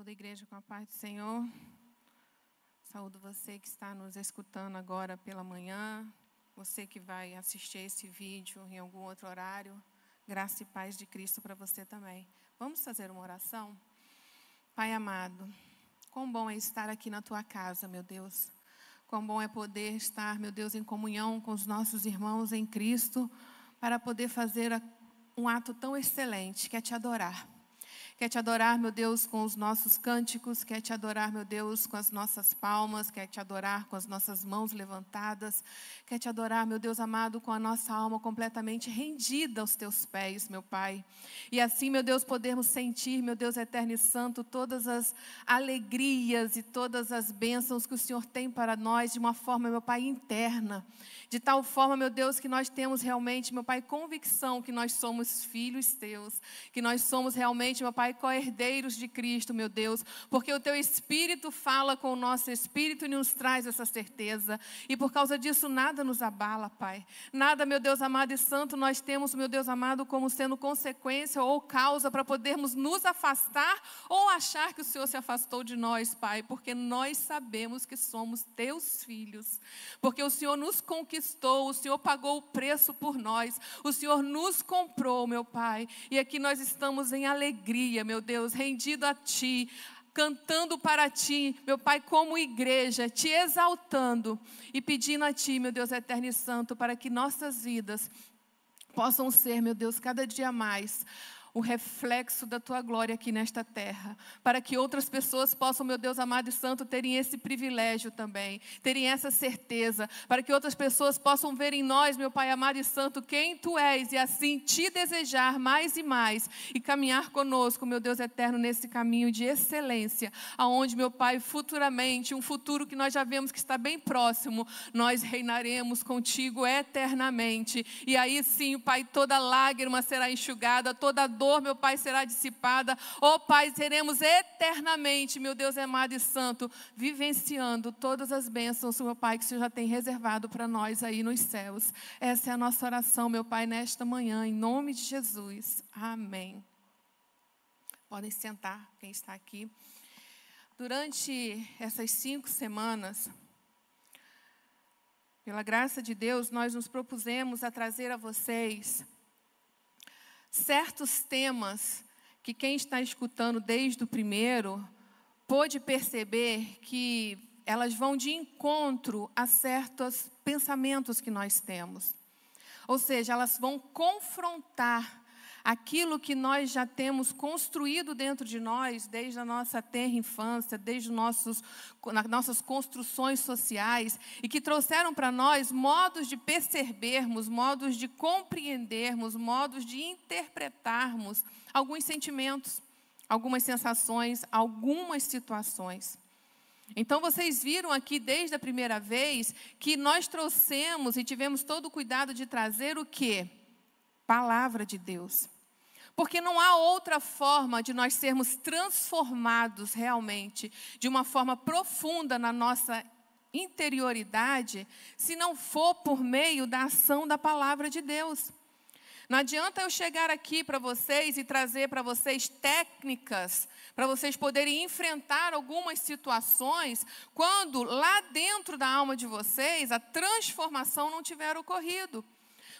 Saúde a igreja com a paz do Senhor. Saúdo você que está nos escutando agora pela manhã, você que vai assistir esse vídeo em algum outro horário. Graça e paz de Cristo para você também. Vamos fazer uma oração? Pai amado, quão bom é estar aqui na tua casa, meu Deus. Quão bom é poder estar, meu Deus, em comunhão com os nossos irmãos em Cristo, para poder fazer um ato tão excelente, que é te adorar quer te adorar, meu Deus, com os nossos cânticos, quer te adorar, meu Deus, com as nossas palmas, quer te adorar com as nossas mãos levantadas, quer te adorar, meu Deus amado, com a nossa alma completamente rendida aos teus pés, meu Pai. E assim, meu Deus, podermos sentir, meu Deus eterno e santo, todas as alegrias e todas as bênçãos que o Senhor tem para nós de uma forma, meu Pai, interna. De tal forma, meu Deus, que nós temos realmente, meu Pai, convicção que nós somos filhos teus, que nós somos realmente, meu Pai, Pai, co-herdeiros de Cristo, meu Deus, porque o teu Espírito fala com o nosso Espírito e nos traz essa certeza, e por causa disso nada nos abala, Pai. Nada, meu Deus amado e santo, nós temos, meu Deus amado, como sendo consequência ou causa para podermos nos afastar ou achar que o Senhor se afastou de nós, Pai, porque nós sabemos que somos teus filhos, porque o Senhor nos conquistou, o Senhor pagou o preço por nós, o Senhor nos comprou, meu Pai, e aqui nós estamos em alegria meu Deus, rendido a Ti, cantando para Ti, meu Pai, como igreja, te exaltando e pedindo a Ti, meu Deus eterno e santo, para que nossas vidas possam ser, meu Deus, cada dia mais o reflexo da tua glória aqui nesta terra, para que outras pessoas possam, meu Deus amado e santo, terem esse privilégio também, terem essa certeza, para que outras pessoas possam ver em nós, meu Pai amado e santo, quem tu és e assim te desejar mais e mais e caminhar conosco, meu Deus eterno, nesse caminho de excelência, aonde, meu Pai, futuramente, um futuro que nós já vemos que está bem próximo, nós reinaremos contigo eternamente. E aí sim, Pai, toda lágrima será enxugada, toda dor, meu Pai, será dissipada. Oh, Pai, seremos eternamente, meu Deus amado e santo, vivenciando todas as bênçãos, meu Pai, que o Senhor já tem reservado para nós aí nos céus. Essa é a nossa oração, meu Pai, nesta manhã, em nome de Jesus. Amém. Podem sentar, quem está aqui. Durante essas cinco semanas, pela graça de Deus, nós nos propusemos a trazer a vocês certos temas que quem está escutando desde o primeiro pôde perceber que elas vão de encontro a certos pensamentos que nós temos. Ou seja, elas vão confrontar aquilo que nós já temos construído dentro de nós, desde a nossa terra infância, desde nossos, nossas construções sociais, e que trouxeram para nós modos de percebermos, modos de compreendermos, modos de interpretarmos alguns sentimentos, algumas sensações, algumas situações. Então vocês viram aqui desde a primeira vez que nós trouxemos e tivemos todo o cuidado de trazer o que? Palavra de Deus. Porque não há outra forma de nós sermos transformados realmente, de uma forma profunda na nossa interioridade, se não for por meio da ação da palavra de Deus. Não adianta eu chegar aqui para vocês e trazer para vocês técnicas para vocês poderem enfrentar algumas situações quando lá dentro da alma de vocês a transformação não tiver ocorrido.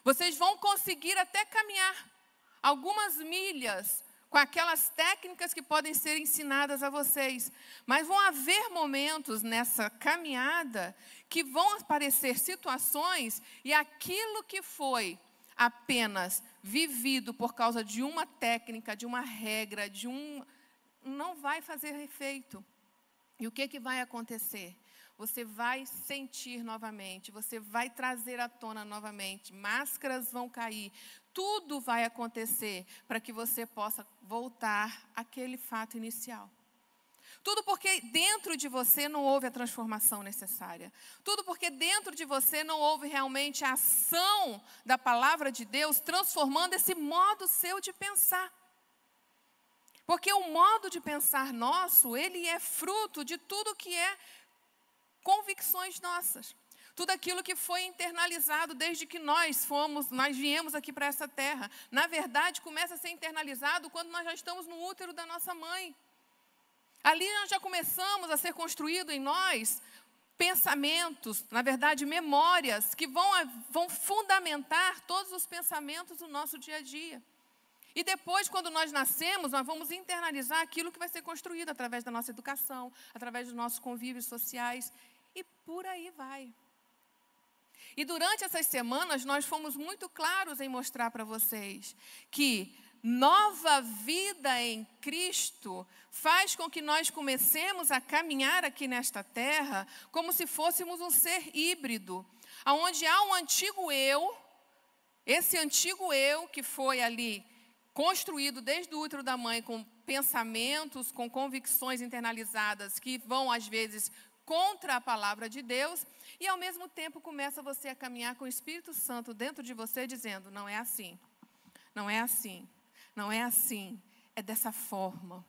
Vocês vão conseguir até caminhar algumas milhas com aquelas técnicas que podem ser ensinadas a vocês. Mas vão haver momentos nessa caminhada que vão aparecer situações e aquilo que foi apenas vivido por causa de uma técnica, de uma regra, de um não vai fazer efeito. E o que que vai acontecer? Você vai sentir novamente, você vai trazer à tona novamente, máscaras vão cair, tudo vai acontecer para que você possa voltar àquele fato inicial. Tudo porque dentro de você não houve a transformação necessária. Tudo porque dentro de você não houve realmente a ação da palavra de Deus transformando esse modo seu de pensar. Porque o modo de pensar nosso, ele é fruto de tudo que é convicções nossas. Tudo aquilo que foi internalizado desde que nós fomos, nós viemos aqui para essa terra. Na verdade, começa a ser internalizado quando nós já estamos no útero da nossa mãe. Ali nós já começamos a ser construído em nós pensamentos, na verdade, memórias, que vão, vão fundamentar todos os pensamentos do nosso dia a dia. E depois, quando nós nascemos, nós vamos internalizar aquilo que vai ser construído através da nossa educação, através dos nossos convívios sociais, e por aí vai. E durante essas semanas, nós fomos muito claros em mostrar para vocês que nova vida em Cristo faz com que nós comecemos a caminhar aqui nesta terra como se fôssemos um ser híbrido, onde há um antigo eu, esse antigo eu que foi ali construído desde o útero da mãe com pensamentos, com convicções internalizadas que vão às vezes contra a palavra de Deus, e ao mesmo tempo começa você a caminhar com o Espírito Santo dentro de você dizendo: não é assim. Não é assim. Não é assim. É dessa forma.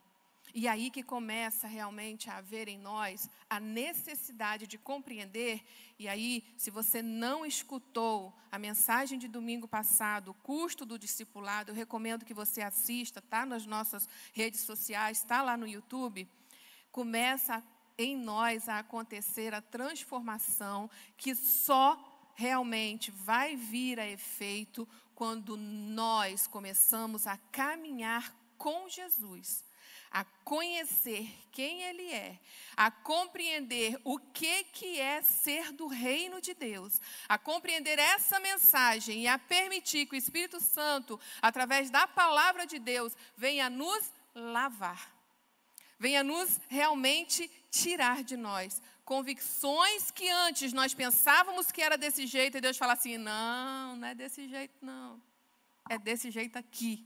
E aí que começa realmente a haver em nós a necessidade de compreender. E aí, se você não escutou a mensagem de domingo passado, o custo do discipulado, eu recomendo que você assista, está nas nossas redes sociais, está lá no YouTube. Começa em nós a acontecer a transformação que só realmente vai vir a efeito quando nós começamos a caminhar com Jesus a conhecer quem Ele é, a compreender o que, que é ser do reino de Deus, a compreender essa mensagem e a permitir que o Espírito Santo, através da palavra de Deus, venha nos lavar, venha nos realmente tirar de nós convicções que antes nós pensávamos que era desse jeito e Deus fala assim: não, não é desse jeito, não, é desse jeito aqui.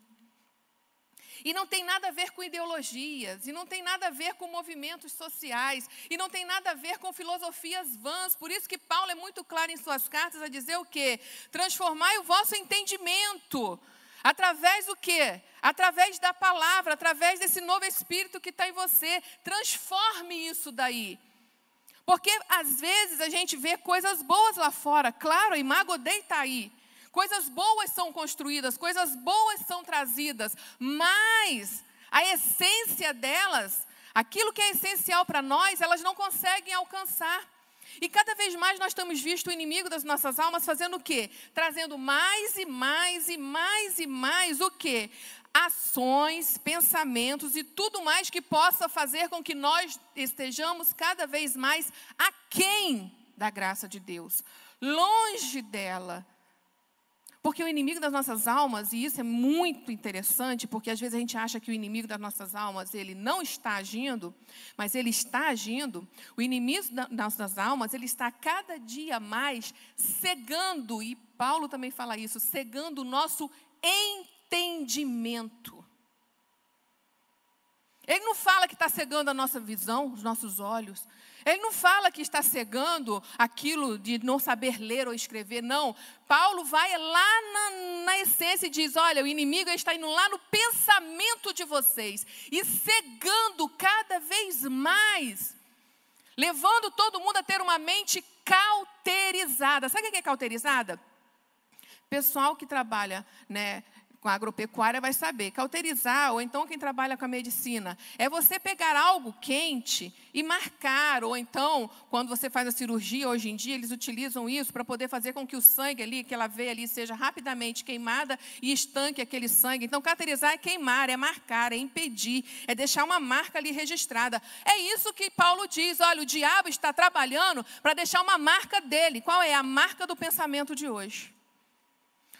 E não tem nada a ver com ideologias, e não tem nada a ver com movimentos sociais, e não tem nada a ver com filosofias vãs. Por isso que Paulo é muito claro em suas cartas a dizer o quê? Transformai o vosso entendimento. Através do quê? Através da palavra, através desse novo espírito que está em você. Transforme isso daí. Porque às vezes a gente vê coisas boas lá fora. Claro, a Imago Dei está aí. Coisas boas são construídas, coisas boas são trazidas, mas a essência delas, aquilo que é essencial para nós, elas não conseguem alcançar. E cada vez mais nós temos visto o inimigo das nossas almas fazendo o quê? Trazendo mais e mais e mais e mais o quê? Ações, pensamentos e tudo mais que possa fazer com que nós estejamos cada vez mais aquém da graça de Deus, longe dela, porque o inimigo das nossas almas, e isso é muito interessante, porque às vezes a gente acha que o inimigo das nossas almas, ele não está agindo, mas ele está agindo. O inimigo das nossas almas, ele está cada dia mais cegando, e Paulo também fala isso, cegando o nosso entendimento. Ele não fala que está cegando a nossa visão, os nossos olhos. Ele não fala que está cegando aquilo de não saber ler ou escrever, não. Paulo vai lá na, na essência e diz: olha, o inimigo está indo lá no pensamento de vocês e cegando cada vez mais, levando todo mundo a ter uma mente cauterizada. Sabe o que é cauterizada? Pessoal que trabalha né, com a agropecuária vai saber. Cauterizar, ou então quem trabalha com a medicina, é você pegar algo quente e marcar, ou então, quando você faz a cirurgia, hoje em dia, eles utilizam isso para poder fazer com que o sangue ali, que ela vê ali, seja rapidamente queimada e estanque aquele sangue. Então, cauterizar é queimar, é marcar, é impedir, é deixar uma marca ali registrada. É isso que Paulo diz: olha, o diabo está trabalhando para deixar uma marca dele. Qual é a marca do pensamento de hoje?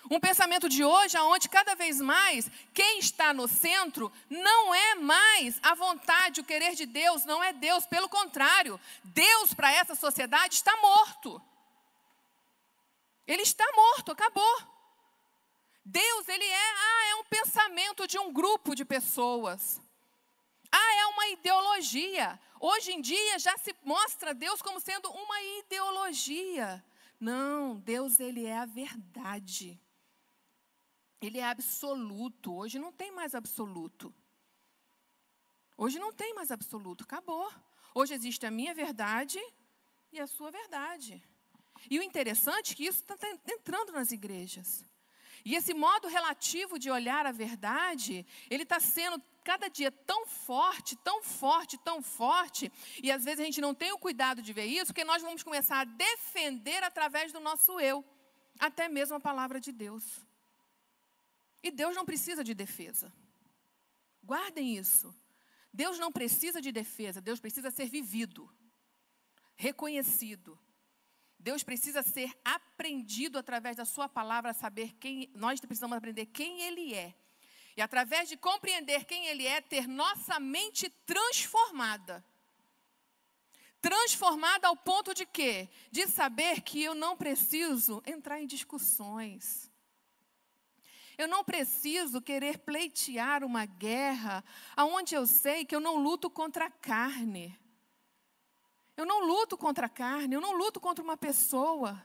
Um pensamento de hoje onde cada vez mais quem está no centro não é mais a vontade, o querer de Deus, não é Deus, pelo contrário, Deus para essa sociedade está morto. Ele está morto, acabou. Deus, ele é, ah, é um pensamento de um grupo de pessoas. Ah, é uma ideologia. Hoje em dia já se mostra Deus como sendo uma ideologia. Não, Deus ele é a verdade. Ele é absoluto. Hoje não tem mais absoluto. Hoje não tem mais absoluto, acabou. Hoje existe a minha verdade e a sua verdade. E o interessante é que isso está entrando nas igrejas. E esse modo relativo de olhar a verdade, ele está sendo cada dia tão forte, tão forte, tão forte, e às vezes a gente não tem o cuidado de ver isso, porque nós vamos começar a defender através do nosso eu, até mesmo a palavra de Deus. E Deus não precisa de defesa. Guardem isso. Deus não precisa de defesa, Deus precisa ser vivido, reconhecido. Deus precisa ser aprendido através da sua palavra, saber quem nós precisamos aprender quem ele é. E através de compreender quem ele é, ter nossa mente transformada. Transformada ao ponto de quê? De saber que eu não preciso entrar em discussões. Eu não preciso querer pleitear uma guerra aonde eu sei que eu não luto contra a carne. Eu não luto contra a carne, eu não luto contra uma pessoa.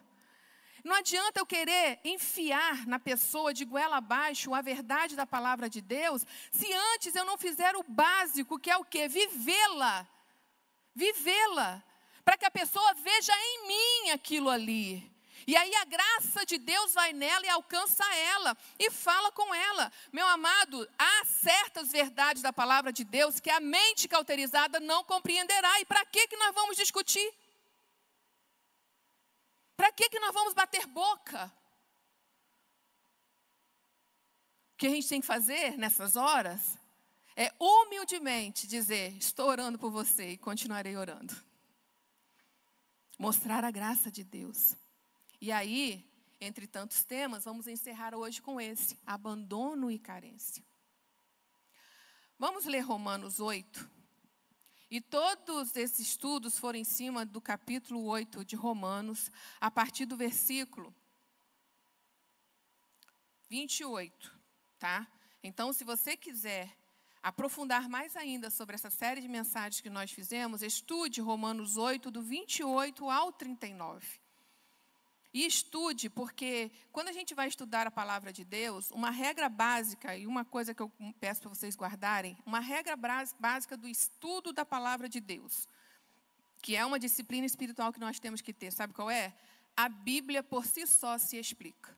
Não adianta eu querer enfiar na pessoa de goela abaixo a verdade da palavra de Deus, se antes eu não fizer o básico, que é o quê? Vivê-la. Vivê-la. Para que a pessoa veja em mim aquilo ali. E aí a graça de Deus vai nela e alcança ela e fala com ela. Meu amado, há certas verdades da palavra de Deus que a mente cauterizada não compreenderá. E para que que nós vamos discutir? Para que que nós vamos bater boca? O que a gente tem que fazer nessas horas é humildemente dizer: Estou orando por você e continuarei orando. Mostrar a graça de Deus. E aí, entre tantos temas, vamos encerrar hoje com esse: abandono e carência. Vamos ler Romanos 8. E todos esses estudos foram em cima do capítulo 8 de Romanos, a partir do versículo 28, tá? Então, se você quiser aprofundar mais ainda sobre essa série de mensagens que nós fizemos, estude Romanos 8, do 28 ao 39. E estude, porque quando a gente vai estudar a palavra de Deus, uma regra básica, e uma coisa que eu peço para vocês guardarem, uma regra básica do estudo da palavra de Deus, que é uma disciplina espiritual que nós temos que ter, sabe qual é? A Bíblia por si só se explica.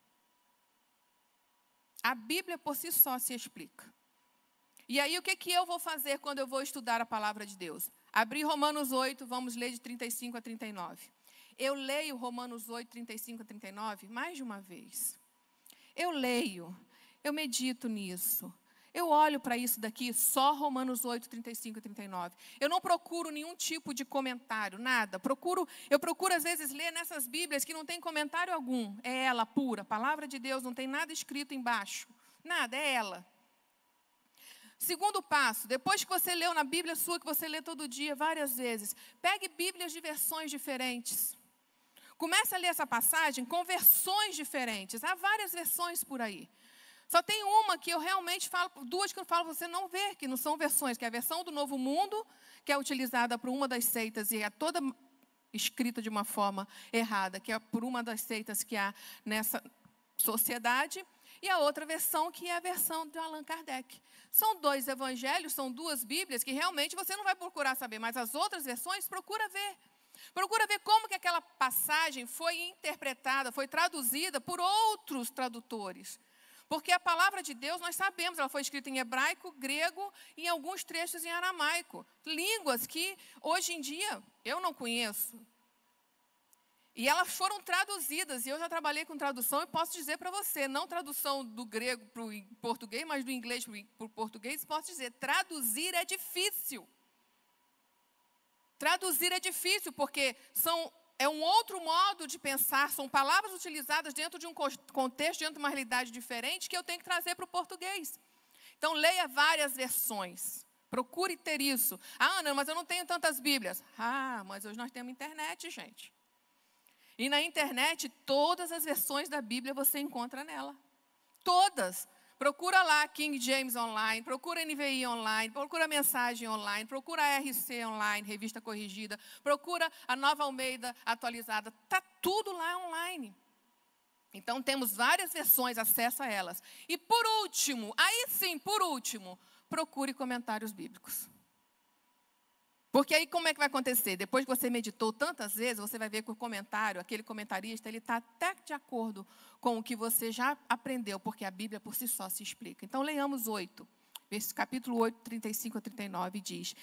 A Bíblia por si só se explica. E aí, o que, que eu vou fazer quando eu vou estudar a palavra de Deus? Abrir Romanos 8, vamos ler de 35 a 39. Eu leio Romanos 8, 35 a 39 mais de uma vez. Eu leio, eu medito nisso. Eu olho para isso daqui, só Romanos 8, 35 e 39. Eu não procuro nenhum tipo de comentário, nada. Procuro, eu procuro às vezes ler nessas Bíblias que não tem comentário algum. É ela pura, palavra de Deus, não tem nada escrito embaixo. Nada, é ela. Segundo passo, depois que você leu na Bíblia sua, que você lê todo dia, várias vezes, pegue Bíblias de versões diferentes. Comece a ler essa passagem com versões diferentes. Há várias versões por aí. Só tem uma que eu realmente falo, duas que eu falo você não ver, que não são versões, que é a versão do Novo Mundo, que é utilizada por uma das seitas e é toda escrita de uma forma errada, que é por uma das seitas que há nessa sociedade, e a outra versão que é a versão de Allan Kardec. São dois evangelhos, são duas Bíblias que realmente você não vai procurar saber, mas as outras versões procura ver. Procura ver como que aquela passagem foi interpretada, foi traduzida por outros tradutores. Porque a palavra de Deus, nós sabemos, ela foi escrita em hebraico, grego e em alguns trechos em aramaico. Línguas que hoje em dia eu não conheço. E elas foram traduzidas, e eu já trabalhei com tradução e posso dizer para você, não tradução do grego para o português, mas do inglês para o português, posso dizer, traduzir é difícil. Traduzir é difícil, porque são, é um outro modo de pensar, são palavras utilizadas dentro de um contexto, dentro de uma realidade diferente, que eu tenho que trazer para o português. Então, leia várias versões. Procure ter isso. Ah, Ana, mas eu não tenho tantas Bíblias. Ah, mas hoje nós temos internet, gente. E na internet, todas as versões da Bíblia você encontra nela. Todas. Procura lá King James Online, procura NVI Online, procura Mensagem Online, procura RC Online, Revista Corrigida, procura a Nova Almeida atualizada. Está tudo lá online. Então temos várias versões, acesso a elas. E por último, aí sim, por último, procure comentários bíblicos. Porque aí como é que vai acontecer? Depois que você meditou tantas vezes, você vai ver que o comentário, aquele comentarista, ele está até de acordo com o que você já aprendeu, porque a Bíblia por si só se explica. Então, leiamos oito. capítulo 8, 35 a 39, diz: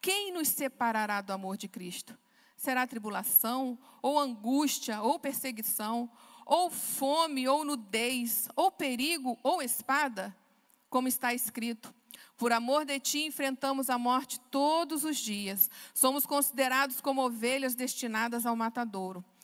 Quem nos separará do amor de Cristo? Será tribulação, ou angústia, ou perseguição, ou fome, ou nudez, ou perigo, ou espada? Como está escrito: por amor de ti, enfrentamos a morte todos os dias. Somos considerados como ovelhas destinadas ao matadouro.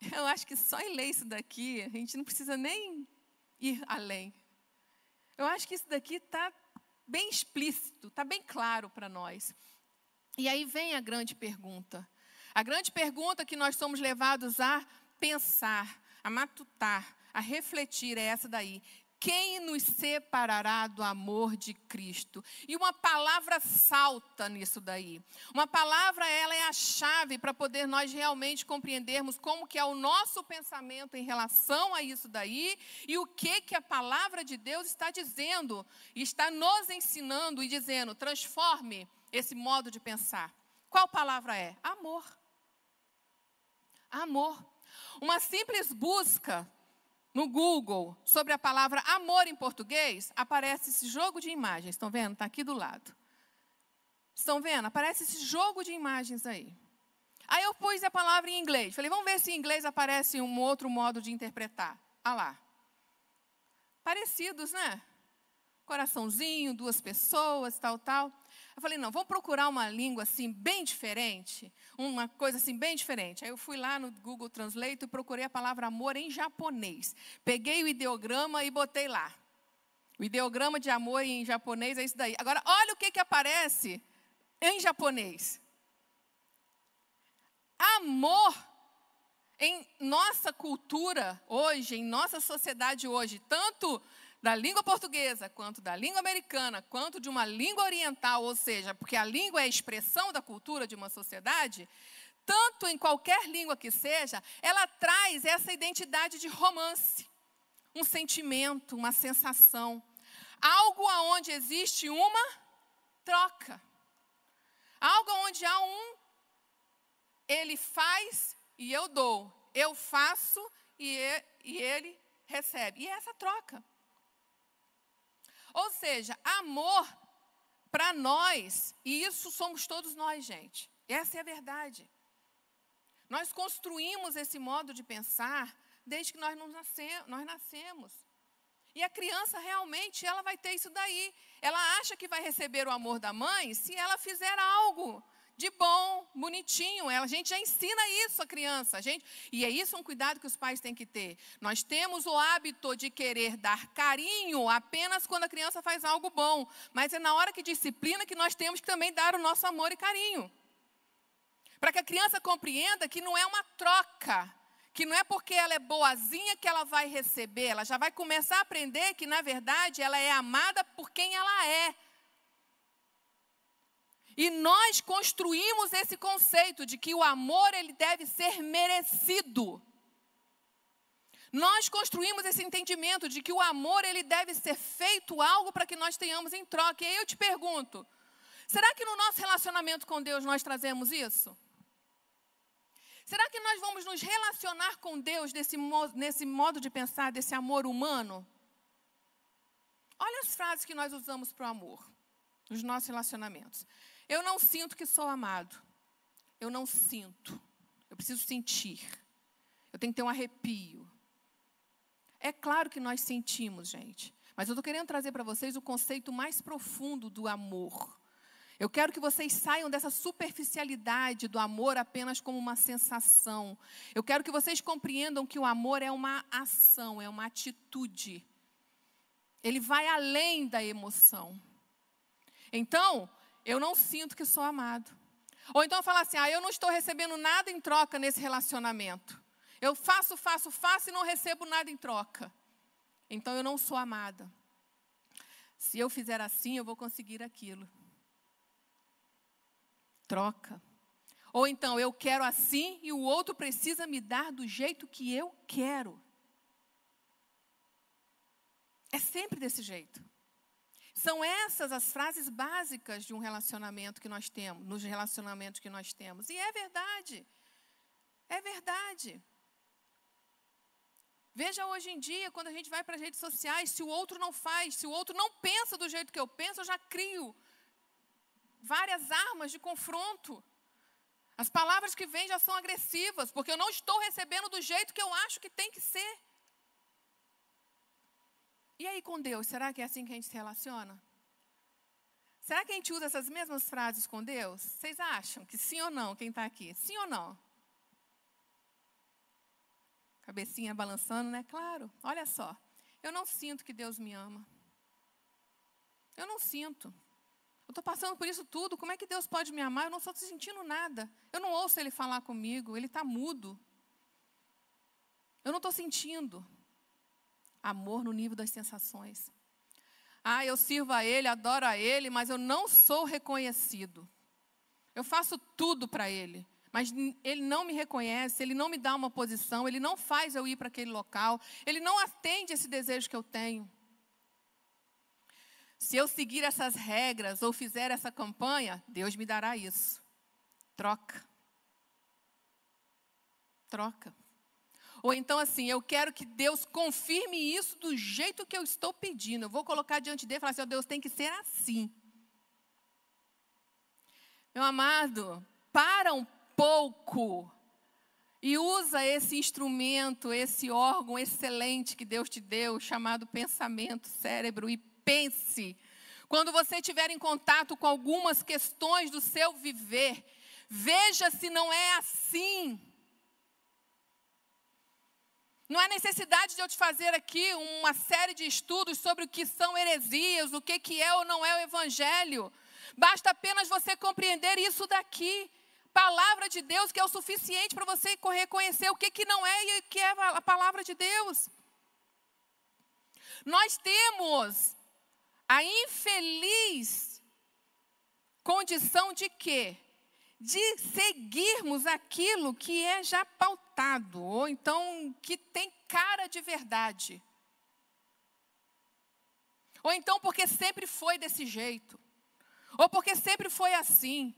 Eu acho que só em ler isso daqui, a gente não precisa nem ir além. Eu acho que isso daqui está bem explícito, está bem claro para nós. E aí vem a grande pergunta. A grande pergunta que nós somos levados a pensar, a matutar, a refletir é essa daí. Quem nos separará do amor de Cristo? E uma palavra salta nisso daí. Uma palavra, ela é a chave para poder nós realmente compreendermos como que é o nosso pensamento em relação a isso daí e o que que a palavra de Deus está dizendo, está nos ensinando e dizendo, transforme esse modo de pensar. Qual palavra é? Amor. Amor. Uma simples busca no Google sobre a palavra amor em português, aparece esse jogo de imagens. Estão vendo? Está aqui do lado. Estão vendo? Aparece esse jogo de imagens aí. Aí eu pus a palavra em inglês. Falei, vamos ver se em inglês aparece um outro modo de interpretar. Ah lá. Parecidos, né? Coraçãozinho, duas pessoas, tal, tal. Eu falei, não, vamos procurar uma língua assim bem diferente, uma coisa assim bem diferente. Aí eu fui lá no Google Translate e procurei a palavra amor em japonês. Peguei o ideograma e botei lá. O ideograma de amor em japonês é isso daí. Agora, olha o que, que aparece em japonês. Amor em nossa cultura hoje, em nossa sociedade hoje, tanto da língua portuguesa, quanto da língua americana, quanto de uma língua oriental, ou seja, porque a língua é a expressão da cultura de uma sociedade, tanto em qualquer língua que seja, ela traz essa identidade de romance, um sentimento, uma sensação, algo aonde existe uma troca, algo onde há um ele faz e eu dou, eu faço e ele recebe. E é essa troca. Ou seja, amor para nós, e isso somos todos nós, gente. Essa é a verdade. Nós construímos esse modo de pensar desde que nós, nós nascemos. E a criança realmente, ela vai ter isso daí. Ela acha que vai receber o amor da mãe se ela fizer algo de bom, bonitinho. A gente já ensina isso à criança. A gente, e é isso um cuidado que os pais têm que ter. Nós temos o hábito de querer dar carinho apenas quando a criança faz algo bom. Mas é na hora que disciplina que nós temos que também dar o nosso amor e carinho. Para que a criança compreenda que não é uma troca. Que não é porque ela é boazinha que ela vai receber. Ela já vai começar a aprender que, na verdade, ela é amada por quem ela é e nós construímos esse conceito de que o amor ele deve ser merecido. Nós construímos esse entendimento de que o amor ele deve ser feito algo para que nós tenhamos em troca. E aí eu te pergunto, será que no nosso relacionamento com Deus nós trazemos isso? Será que nós vamos nos relacionar com Deus desse, nesse modo de pensar, desse amor humano? Olha as frases que nós usamos para o amor, nos nossos relacionamentos. Eu não sinto que sou amado. Eu não sinto. Eu preciso sentir. Eu tenho que ter um arrepio. É claro que nós sentimos, gente. Mas eu estou querendo trazer para vocês o conceito mais profundo do amor. Eu quero que vocês saiam dessa superficialidade do amor apenas como uma sensação. Eu quero que vocês compreendam que o amor é uma ação, é uma atitude. Ele vai além da emoção. Então, eu não sinto que sou amado. Ou então falar assim: ah, eu não estou recebendo nada em troca nesse relacionamento. Eu faço, faço, faço e não recebo nada em troca. Então eu não sou amada. Se eu fizer assim, eu vou conseguir aquilo. Troca. Ou então, eu quero assim e o outro precisa me dar do jeito que eu quero. É sempre desse jeito. São essas as frases básicas de um relacionamento que nós temos, nos relacionamentos que nós temos. E é verdade. É verdade. Veja hoje em dia, quando a gente vai para as redes sociais, se o outro não faz, se o outro não pensa do jeito que eu penso, eu já crio várias armas de confronto. As palavras que vêm já são agressivas, porque eu não estou recebendo do jeito que eu acho que tem que ser. E aí com Deus, será que é assim que a gente se relaciona? Será que a gente usa essas mesmas frases com Deus? Vocês acham que sim ou não, quem está aqui? Sim ou não? Cabecinha balançando, né? Claro, olha só. Eu não sinto que Deus me ama. Eu não sinto. Eu estou passando por isso tudo. Como é que Deus pode me amar? Eu não estou sentindo nada. Eu não ouço Ele falar comigo. Ele está mudo. Eu não estou sentindo. Amor no nível das sensações. Ah, eu sirvo a Ele, adoro a Ele, mas eu não sou reconhecido. Eu faço tudo para Ele, mas Ele não me reconhece, Ele não me dá uma posição, Ele não faz eu ir para aquele local, Ele não atende esse desejo que eu tenho. Se eu seguir essas regras ou fizer essa campanha, Deus me dará isso. Troca. Troca. Ou então assim, eu quero que Deus confirme isso do jeito que eu estou pedindo. Eu vou colocar diante dele e falar assim: oh, Deus tem que ser assim. Meu amado, para um pouco e usa esse instrumento, esse órgão excelente que Deus te deu, chamado pensamento, cérebro, e pense. Quando você estiver em contato com algumas questões do seu viver, veja se não é assim. Não há necessidade de eu te fazer aqui uma série de estudos sobre o que são heresias, o que, que é ou não é o Evangelho. Basta apenas você compreender isso daqui. Palavra de Deus que é o suficiente para você reconhecer o que, que não é e o que é a palavra de Deus. Nós temos a infeliz condição de quê? de seguirmos aquilo que é já pautado, ou então que tem cara de verdade. Ou então porque sempre foi desse jeito, ou porque sempre foi assim.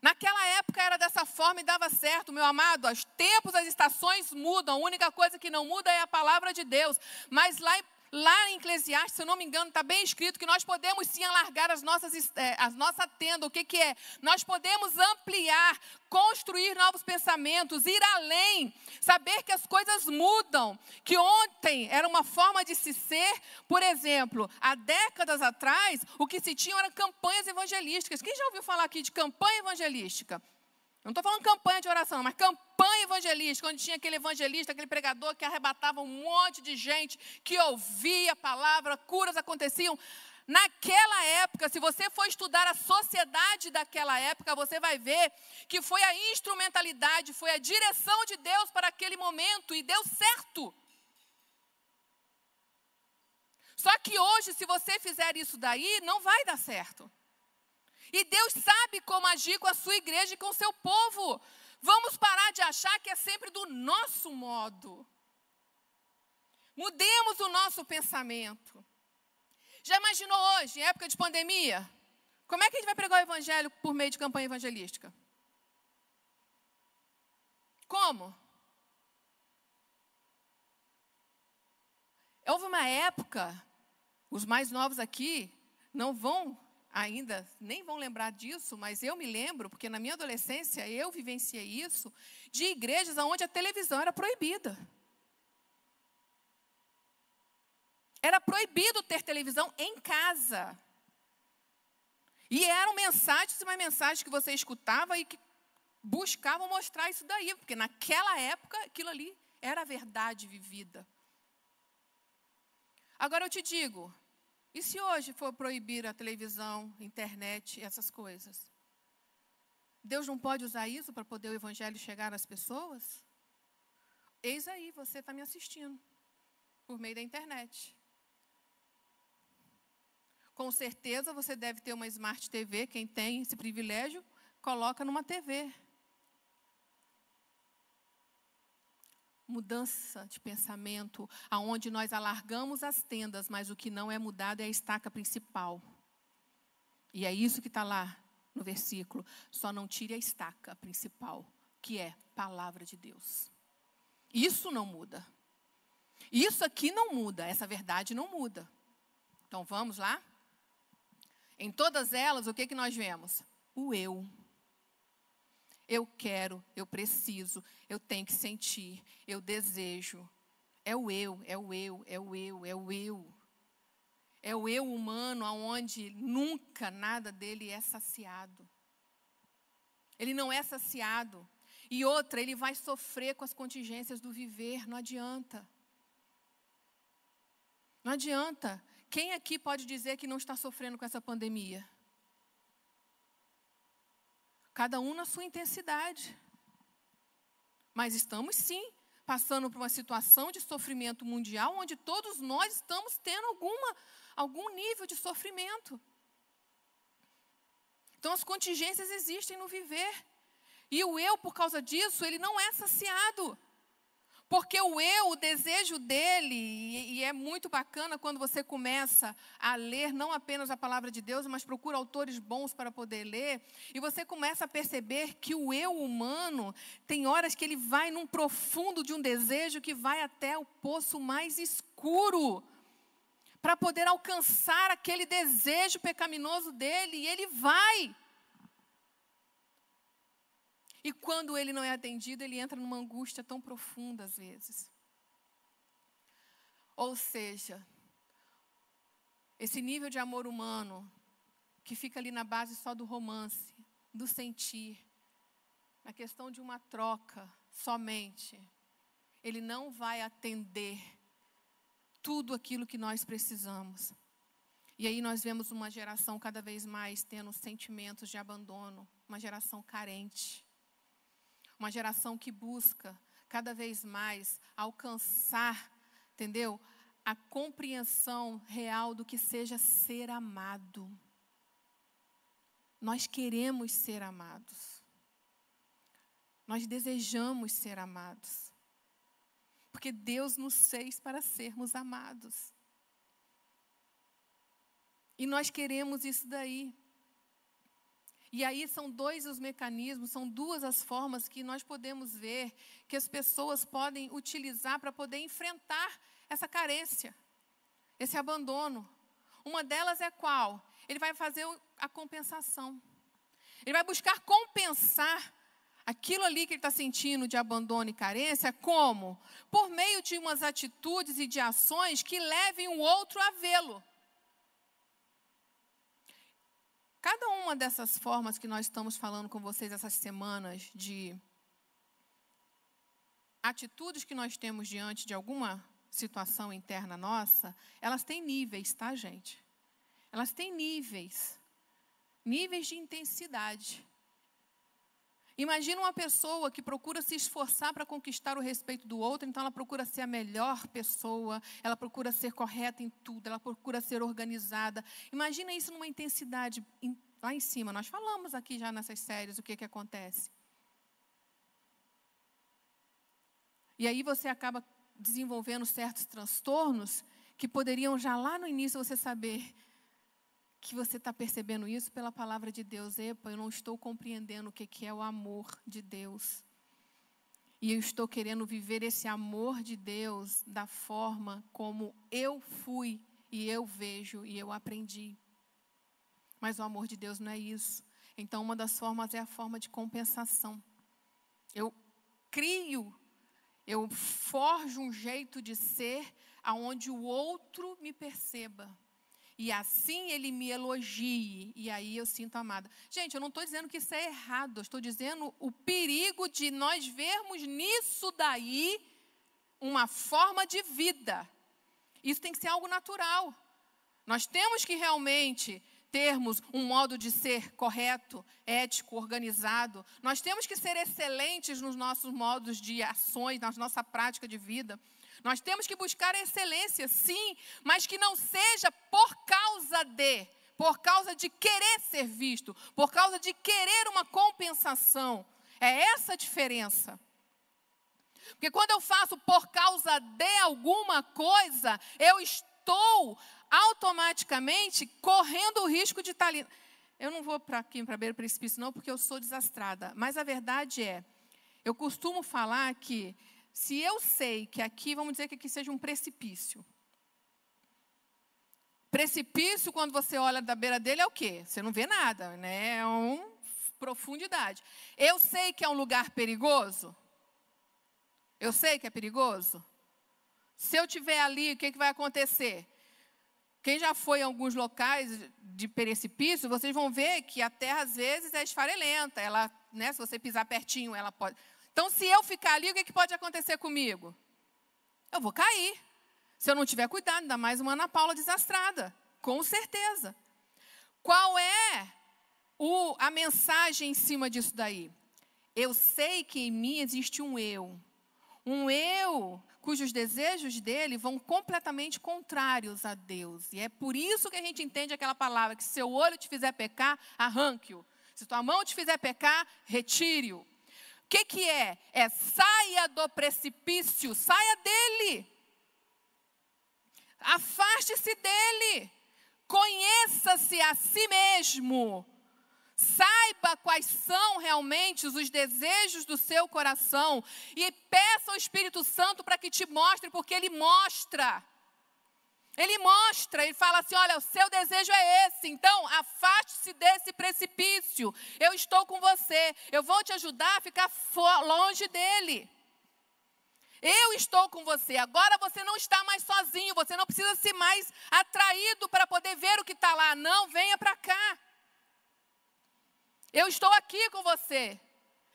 Naquela época era dessa forma e dava certo, meu amado. Os tempos, as estações mudam. A única coisa que não muda é a palavra de Deus. Mas lá Lá em Eclesiastes, se eu não me engano, está bem escrito que nós podemos sim alargar as nossas, é, a nossa tenda. O que, que é? Nós podemos ampliar, construir novos pensamentos, ir além, saber que as coisas mudam. Que ontem era uma forma de se ser, por exemplo, há décadas atrás, o que se tinha eram campanhas evangelísticas. Quem já ouviu falar aqui de campanha evangelística? Não estou falando campanha de oração, mas campanha evangelística, onde tinha aquele evangelista, aquele pregador que arrebatava um monte de gente, que ouvia a palavra, curas aconteciam. Naquela época, se você for estudar a sociedade daquela época, você vai ver que foi a instrumentalidade, foi a direção de Deus para aquele momento e deu certo. Só que hoje, se você fizer isso daí, não vai dar certo. E Deus sabe como agir com a sua igreja e com o seu povo. Vamos parar de achar que é sempre do nosso modo. Mudemos o nosso pensamento. Já imaginou hoje, em época de pandemia? Como é que a gente vai pregar o evangelho por meio de campanha evangelística? Como? Houve uma época, os mais novos aqui não vão ainda nem vão lembrar disso, mas eu me lembro, porque na minha adolescência eu vivenciei isso, de igrejas onde a televisão era proibida. Era proibido ter televisão em casa. E eram mensagens e mais mensagens que você escutava e que buscavam mostrar isso daí, porque naquela época aquilo ali era a verdade vivida. Agora eu te digo, e se hoje for proibir a televisão, internet, essas coisas? Deus não pode usar isso para poder o evangelho chegar às pessoas? Eis aí, você está me assistindo por meio da internet. Com certeza você deve ter uma Smart TV, quem tem esse privilégio, coloca numa TV. Mudança de pensamento, aonde nós alargamos as tendas, mas o que não é mudado é a estaca principal. E é isso que está lá no versículo. Só não tire a estaca principal, que é palavra de Deus. Isso não muda. Isso aqui não muda, essa verdade não muda. Então vamos lá? Em todas elas, o que, que nós vemos? O eu. Eu quero, eu preciso, eu tenho que sentir, eu desejo. É o eu, é o eu, é o eu, é o eu. É o eu humano aonde nunca nada dele é saciado. Ele não é saciado. E outra, ele vai sofrer com as contingências do viver, não adianta. Não adianta. Quem aqui pode dizer que não está sofrendo com essa pandemia? Cada um na sua intensidade. Mas estamos sim passando por uma situação de sofrimento mundial onde todos nós estamos tendo alguma, algum nível de sofrimento. Então as contingências existem no viver. E o eu, por causa disso, ele não é saciado. Porque o eu, o desejo dele, e, é muito bacana quando você começa a ler não apenas a palavra de Deus, mas procura autores bons para poder ler, e você começa a perceber que o eu humano tem horas que ele vai num profundo de um desejo que vai até o poço mais escuro para poder alcançar aquele desejo pecaminoso dele, e ele vai. E quando ele não é atendido, ele entra numa angústia tão profunda às vezes. Ou seja, esse nível de amor humano que fica ali na base só do romance, do sentir, na questão de uma troca somente, ele não vai atender tudo aquilo que nós precisamos. E aí nós vemos uma geração cada vez mais tendo sentimentos de abandono, uma geração carente uma geração que busca cada vez mais alcançar, entendeu? A compreensão real do que seja ser amado. Nós queremos ser amados. Nós desejamos ser amados. Porque Deus nos fez para sermos amados. E nós queremos isso daí. E aí são dois os mecanismos, são duas as formas que nós podemos ver que as pessoas podem utilizar para poder enfrentar essa carência, esse abandono. Uma delas é qual? Ele vai fazer a compensação. Ele vai buscar compensar aquilo ali que ele está sentindo de abandono e carência, como? Por meio de umas atitudes e de ações que levem o outro a vê-lo. Cada uma dessas formas que nós estamos falando com vocês essas semanas de atitudes que nós temos diante de alguma situação interna nossa, elas têm níveis, tá, gente? Elas têm níveis. Níveis de intensidade. Imagina uma pessoa que procura se esforçar para conquistar o respeito do outro, então ela procura ser a melhor pessoa, ela procura ser correta em tudo, ela procura ser organizada. Imagina isso numa intensidade lá em cima. Nós falamos aqui já nessas séries o que, que acontece. E aí você acaba desenvolvendo certos transtornos que poderiam já lá no início você saber que você está percebendo isso pela palavra de Deus. Epa, eu não estou compreendendo o que é o amor de Deus. E eu estou querendo viver esse amor de Deus da forma como eu fui e eu vejo e eu aprendi. Mas o amor de Deus não é isso. Então, uma das formas é a forma de compensação. Eu crio, eu forjo um jeito de ser aonde o outro me perceba. E assim ele me elogie, e aí eu sinto amada. Gente, eu não estou dizendo que isso é errado, eu estou dizendo o perigo de nós vermos nisso daí uma forma de vida. Isso tem que ser algo natural. Nós temos que realmente termos um modo de ser correto, ético, organizado. Nós temos que ser excelentes nos nossos modos de ações, na nossa prática de vida. Nós temos que buscar a excelência, sim, mas que não seja por causa de, por causa de querer ser visto, por causa de querer uma compensação. É essa a diferença. Porque quando eu faço por causa de alguma coisa, eu estou automaticamente correndo o risco de estar. Eu não vou para aqui para beira precipício, não, porque eu sou desastrada. Mas a verdade é, eu costumo falar que se eu sei que aqui, vamos dizer que aqui seja um precipício. Precipício, quando você olha da beira dele, é o quê? Você não vê nada, né? É uma profundidade. Eu sei que é um lugar perigoso. Eu sei que é perigoso. Se eu tiver ali, o que, que vai acontecer? Quem já foi em alguns locais de precipício, vocês vão ver que a terra às vezes é esfarelenta. Ela, né, se você pisar pertinho, ela pode. Então, se eu ficar ali, o que, que pode acontecer comigo? Eu vou cair. Se eu não tiver cuidado, ainda mais uma Ana Paula desastrada. Com certeza. Qual é o, a mensagem em cima disso daí? Eu sei que em mim existe um eu. Um eu cujos desejos dele vão completamente contrários a Deus. E é por isso que a gente entende aquela palavra: que se seu olho te fizer pecar, arranque-o. Se tua mão te fizer pecar, retire-o. Que, que é? É saia do precipício, saia dele. Afaste-se dele. Conheça-se a si mesmo. Saiba quais são realmente os desejos do seu coração e peça ao Espírito Santo para que te mostre, porque ele mostra. Ele mostra, ele fala assim: olha, o seu desejo é esse, então afaste-se desse precipício. Eu estou com você, eu vou te ajudar a ficar longe dele. Eu estou com você. Agora você não está mais sozinho, você não precisa ser mais atraído para poder ver o que está lá. Não, venha para cá. Eu estou aqui com você.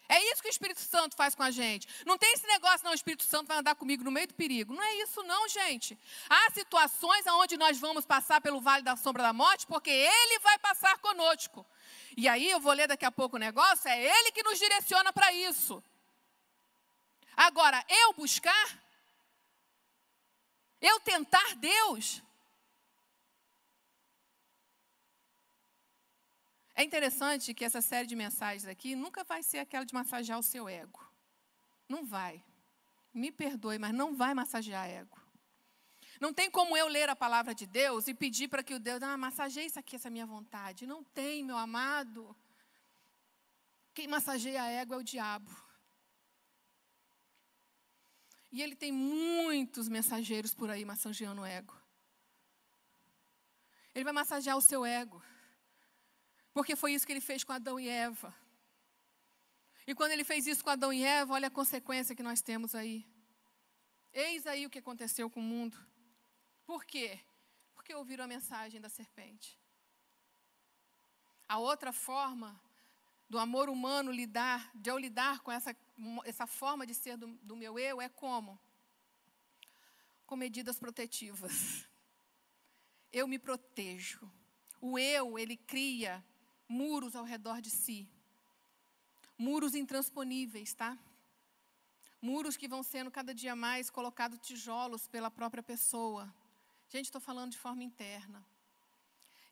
É isso que o Espírito Santo faz com a gente. Não tem esse negócio, não, o Espírito Santo vai andar comigo no meio do perigo. Não é isso, não, gente. Há situações onde nós vamos passar pelo vale da sombra da morte, porque Ele vai passar conosco. E aí, eu vou ler daqui a pouco o negócio, é Ele que nos direciona para isso. Agora, eu buscar, eu tentar Deus, É interessante que essa série de mensagens aqui nunca vai ser aquela de massagear o seu ego. Não vai. Me perdoe, mas não vai massagear ego. Não tem como eu ler a palavra de Deus e pedir para que o Deus, ah, massageie isso aqui, essa minha vontade. Não tem, meu amado. Quem massageia ego é o diabo. E ele tem muitos mensageiros por aí massageando o ego. Ele vai massagear o seu ego. Porque foi isso que ele fez com Adão e Eva. E quando ele fez isso com Adão e Eva, olha a consequência que nós temos aí. Eis aí o que aconteceu com o mundo. Por quê? Porque ouviram a mensagem da serpente. A outra forma do amor humano lidar, de eu lidar com essa, essa forma de ser do, do meu eu, é como? Com medidas protetivas. Eu me protejo. O eu, ele cria muros ao redor de si. Muros intransponíveis, tá? Muros que vão sendo cada dia mais colocados tijolos pela própria pessoa. Gente, estou falando de forma interna.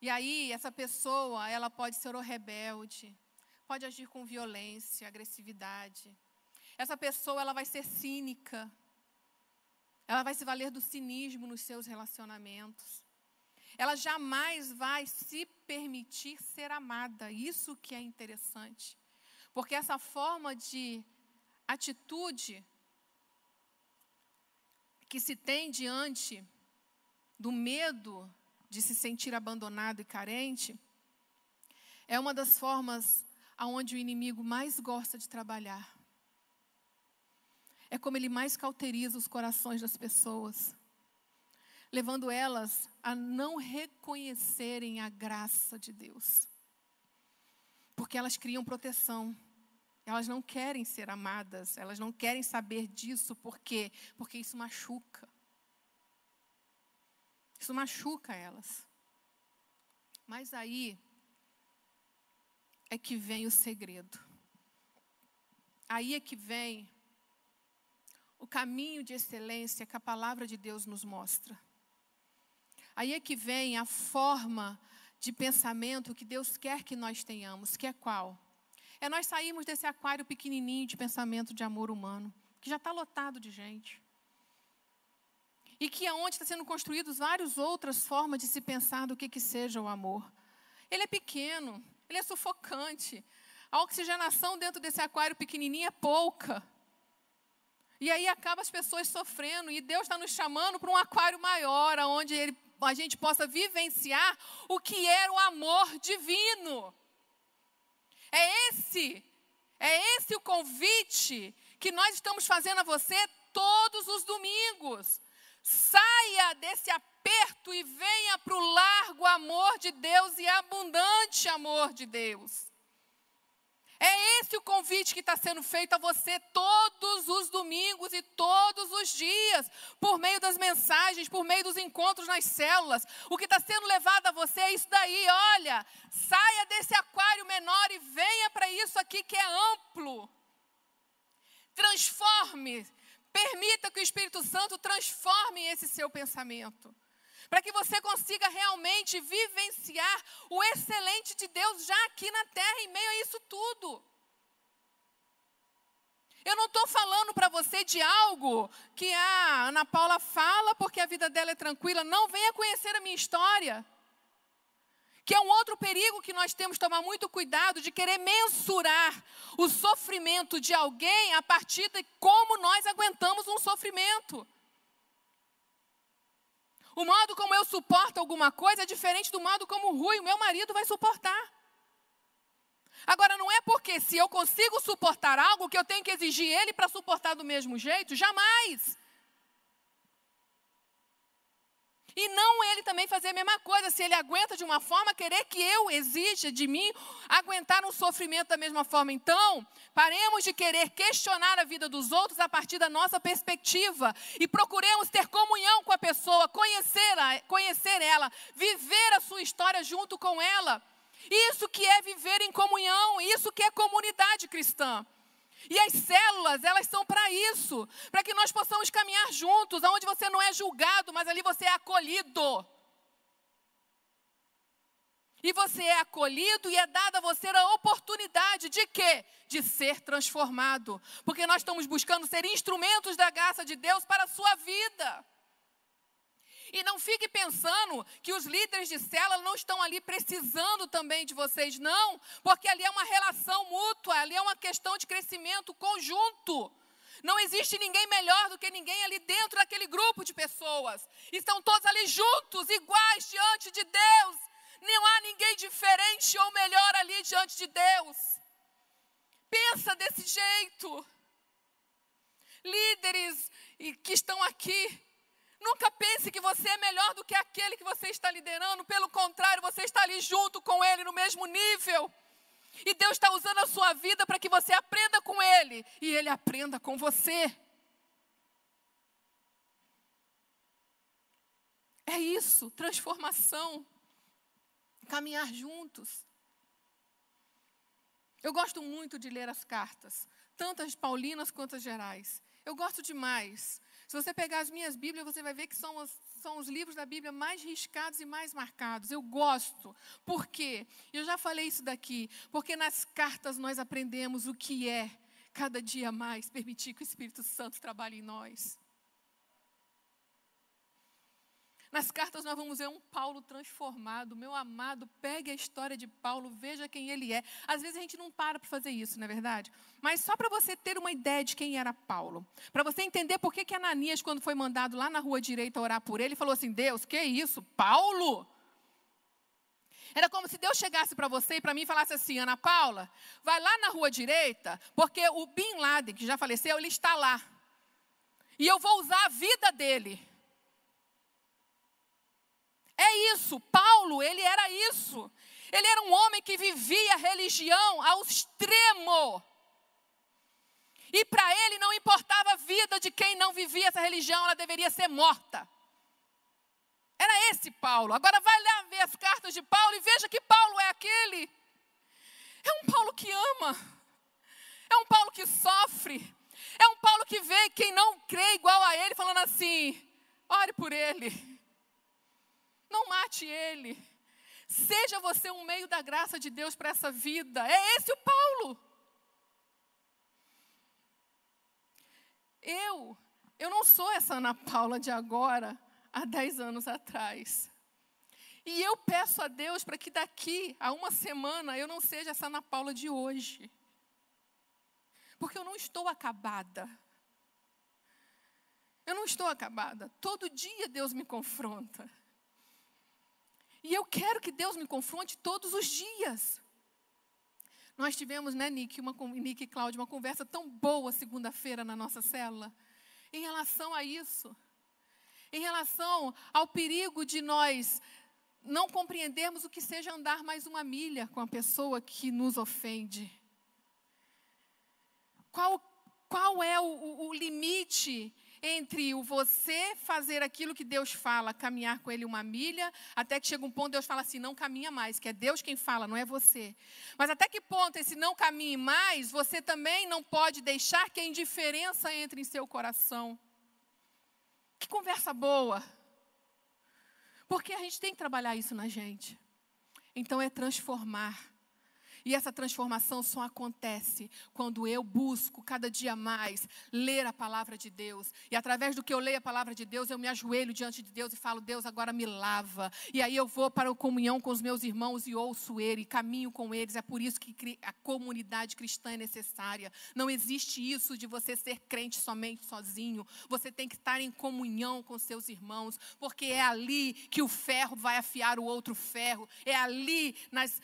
E aí, essa pessoa, ela pode ser o rebelde, pode agir com violência, agressividade. Essa pessoa, ela vai ser cínica. Ela vai se valer do cinismo nos seus relacionamentos ela jamais vai se permitir ser amada. Isso que é interessante. Porque essa forma de atitude que se tem diante do medo de se sentir abandonado e carente é uma das formas aonde o inimigo mais gosta de trabalhar. É como ele mais cauteriza os corações das pessoas levando elas a não reconhecerem a graça de Deus. Porque elas criam proteção. Elas não querem ser amadas, elas não querem saber disso, por quê? Porque isso machuca. Isso machuca elas. Mas aí é que vem o segredo. Aí é que vem o caminho de excelência que a palavra de Deus nos mostra. Aí é que vem a forma de pensamento que Deus quer que nós tenhamos, que é qual? É nós sairmos desse aquário pequenininho de pensamento de amor humano, que já está lotado de gente. E que é onde está sendo construídas várias outras formas de se pensar do que, que seja o amor. Ele é pequeno, ele é sufocante. A oxigenação dentro desse aquário pequenininho é pouca. E aí acaba as pessoas sofrendo. E Deus está nos chamando para um aquário maior, onde ele, a gente possa vivenciar o que era o amor divino. É esse, é esse o convite que nós estamos fazendo a você todos os domingos. Saia desse aperto e venha para o largo amor de Deus e abundante amor de Deus. É esse o convite que está sendo feito a você todos os domingos e todos os dias, por meio das mensagens, por meio dos encontros nas células. O que está sendo levado a você é isso daí. Olha, saia desse aquário menor e venha para isso aqui que é amplo. Transforme, permita que o Espírito Santo transforme esse seu pensamento para que você consiga realmente vivenciar o excelente de Deus já aqui na terra, em meio a isso tudo. Eu não estou falando para você de algo que a Ana Paula fala porque a vida dela é tranquila. Não, venha conhecer a minha história. Que é um outro perigo que nós temos que tomar muito cuidado de querer mensurar o sofrimento de alguém a partir de como nós aguentamos um sofrimento. O modo como eu suporto alguma coisa é diferente do modo como o Rui, o meu marido, vai suportar. Agora, não é porque se eu consigo suportar algo que eu tenho que exigir ele para suportar do mesmo jeito, jamais. E não ele também fazer a mesma coisa. Se ele aguenta de uma forma, querer que eu exija de mim aguentar um sofrimento da mesma forma. Então, paremos de querer questionar a vida dos outros a partir da nossa perspectiva e procuremos ter comunhão com a pessoa, conhecer, a, conhecer ela, viver a sua história junto com ela. Isso que é viver em comunhão, isso que é comunidade cristã. E as células, elas são para isso, para que nós possamos caminhar juntos, aonde você não é julgado, mas ali você é acolhido. E você é acolhido e é dada a você a oportunidade de quê? De ser transformado. Porque nós estamos buscando ser instrumentos da graça de Deus para a sua vida. E não fique pensando que os líderes de célula não estão ali precisando também de vocês, não, porque ali é uma relação mútua, ali é uma questão de crescimento conjunto. Não existe ninguém melhor do que ninguém ali dentro daquele grupo de pessoas. Estão todos ali juntos, iguais diante de Deus. Não há ninguém diferente ou melhor ali diante de Deus. Pensa desse jeito. Líderes que estão aqui, Nunca pense que você é melhor do que aquele que você está liderando. Pelo contrário, você está ali junto com ele, no mesmo nível. E Deus está usando a sua vida para que você aprenda com ele e ele aprenda com você. É isso, transformação. Caminhar juntos. Eu gosto muito de ler as cartas, tanto as paulinas quanto as gerais. Eu gosto demais. Se você pegar as minhas Bíblias, você vai ver que são os, são os livros da Bíblia mais riscados e mais marcados. Eu gosto. Por quê? Eu já falei isso daqui. Porque nas cartas nós aprendemos o que é, cada dia mais, permitir que o Espírito Santo trabalhe em nós. Nas cartas nós vamos ver um Paulo transformado. Meu amado, pegue a história de Paulo, veja quem ele é. Às vezes a gente não para para fazer isso, não é verdade? Mas só para você ter uma ideia de quem era Paulo. Para você entender por que, que Ananias, quando foi mandado lá na rua direita orar por ele, falou assim: Deus, que isso? Paulo? Era como se Deus chegasse para você e para mim falasse assim: Ana Paula, vai lá na rua direita, porque o Bin Laden, que já faleceu, ele está lá. E eu vou usar a vida dele é isso, Paulo, ele era isso. Ele era um homem que vivia a religião ao extremo. E para ele não importava a vida de quem não vivia essa religião, ela deveria ser morta. Era esse Paulo. Agora vai lá ver as cartas de Paulo e veja que Paulo é aquele. É um Paulo que ama. É um Paulo que sofre. É um Paulo que vê quem não crê igual a ele, falando assim: ore por ele. Não mate ele. Seja você um meio da graça de Deus para essa vida. É esse o Paulo. Eu, eu não sou essa Ana Paula de agora, há dez anos atrás. E eu peço a Deus para que daqui a uma semana eu não seja essa Ana Paula de hoje. Porque eu não estou acabada. Eu não estou acabada. Todo dia Deus me confronta. E eu quero que Deus me confronte todos os dias. Nós tivemos, né, Nick, uma, Nick e Cláudia, uma conversa tão boa segunda-feira na nossa célula, em relação a isso. Em relação ao perigo de nós não compreendermos o que seja andar mais uma milha com a pessoa que nos ofende. Qual, qual é o, o limite entre o você fazer aquilo que Deus fala, caminhar com Ele uma milha, até que chega um ponto Deus fala assim, não caminha mais, que é Deus quem fala, não é você. Mas até que ponto esse não caminhe mais, você também não pode deixar que a indiferença entre em seu coração. Que conversa boa. Porque a gente tem que trabalhar isso na gente. Então é transformar. E essa transformação só acontece quando eu busco cada dia mais ler a palavra de Deus. E através do que eu leio a palavra de Deus, eu me ajoelho diante de Deus e falo: Deus, agora me lava. E aí eu vou para a comunhão com os meus irmãos e ouço ele, caminho com eles. É por isso que a comunidade cristã é necessária. Não existe isso de você ser crente somente sozinho. Você tem que estar em comunhão com seus irmãos, porque é ali que o ferro vai afiar o outro ferro. É ali nas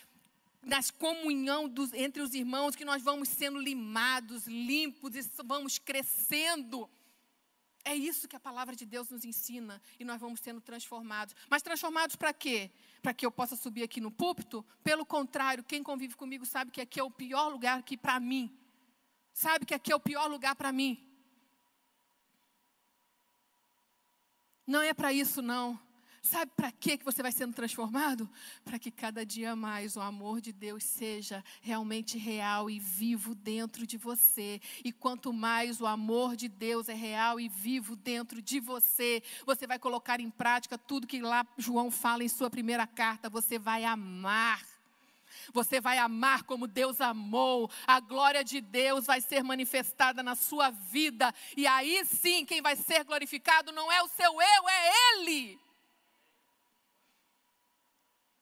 nas comunhão dos, entre os irmãos, que nós vamos sendo limados, limpos e vamos crescendo. É isso que a palavra de Deus nos ensina e nós vamos sendo transformados. Mas transformados para quê? Para que eu possa subir aqui no púlpito? Pelo contrário, quem convive comigo sabe que aqui é o pior lugar aqui para mim. Sabe que aqui é o pior lugar para mim. Não é para isso não. Sabe para que você vai sendo transformado? Para que cada dia mais o amor de Deus seja realmente real e vivo dentro de você. E quanto mais o amor de Deus é real e vivo dentro de você, você vai colocar em prática tudo que lá João fala em sua primeira carta. Você vai amar. Você vai amar como Deus amou. A glória de Deus vai ser manifestada na sua vida. E aí sim, quem vai ser glorificado não é o seu eu, é Ele.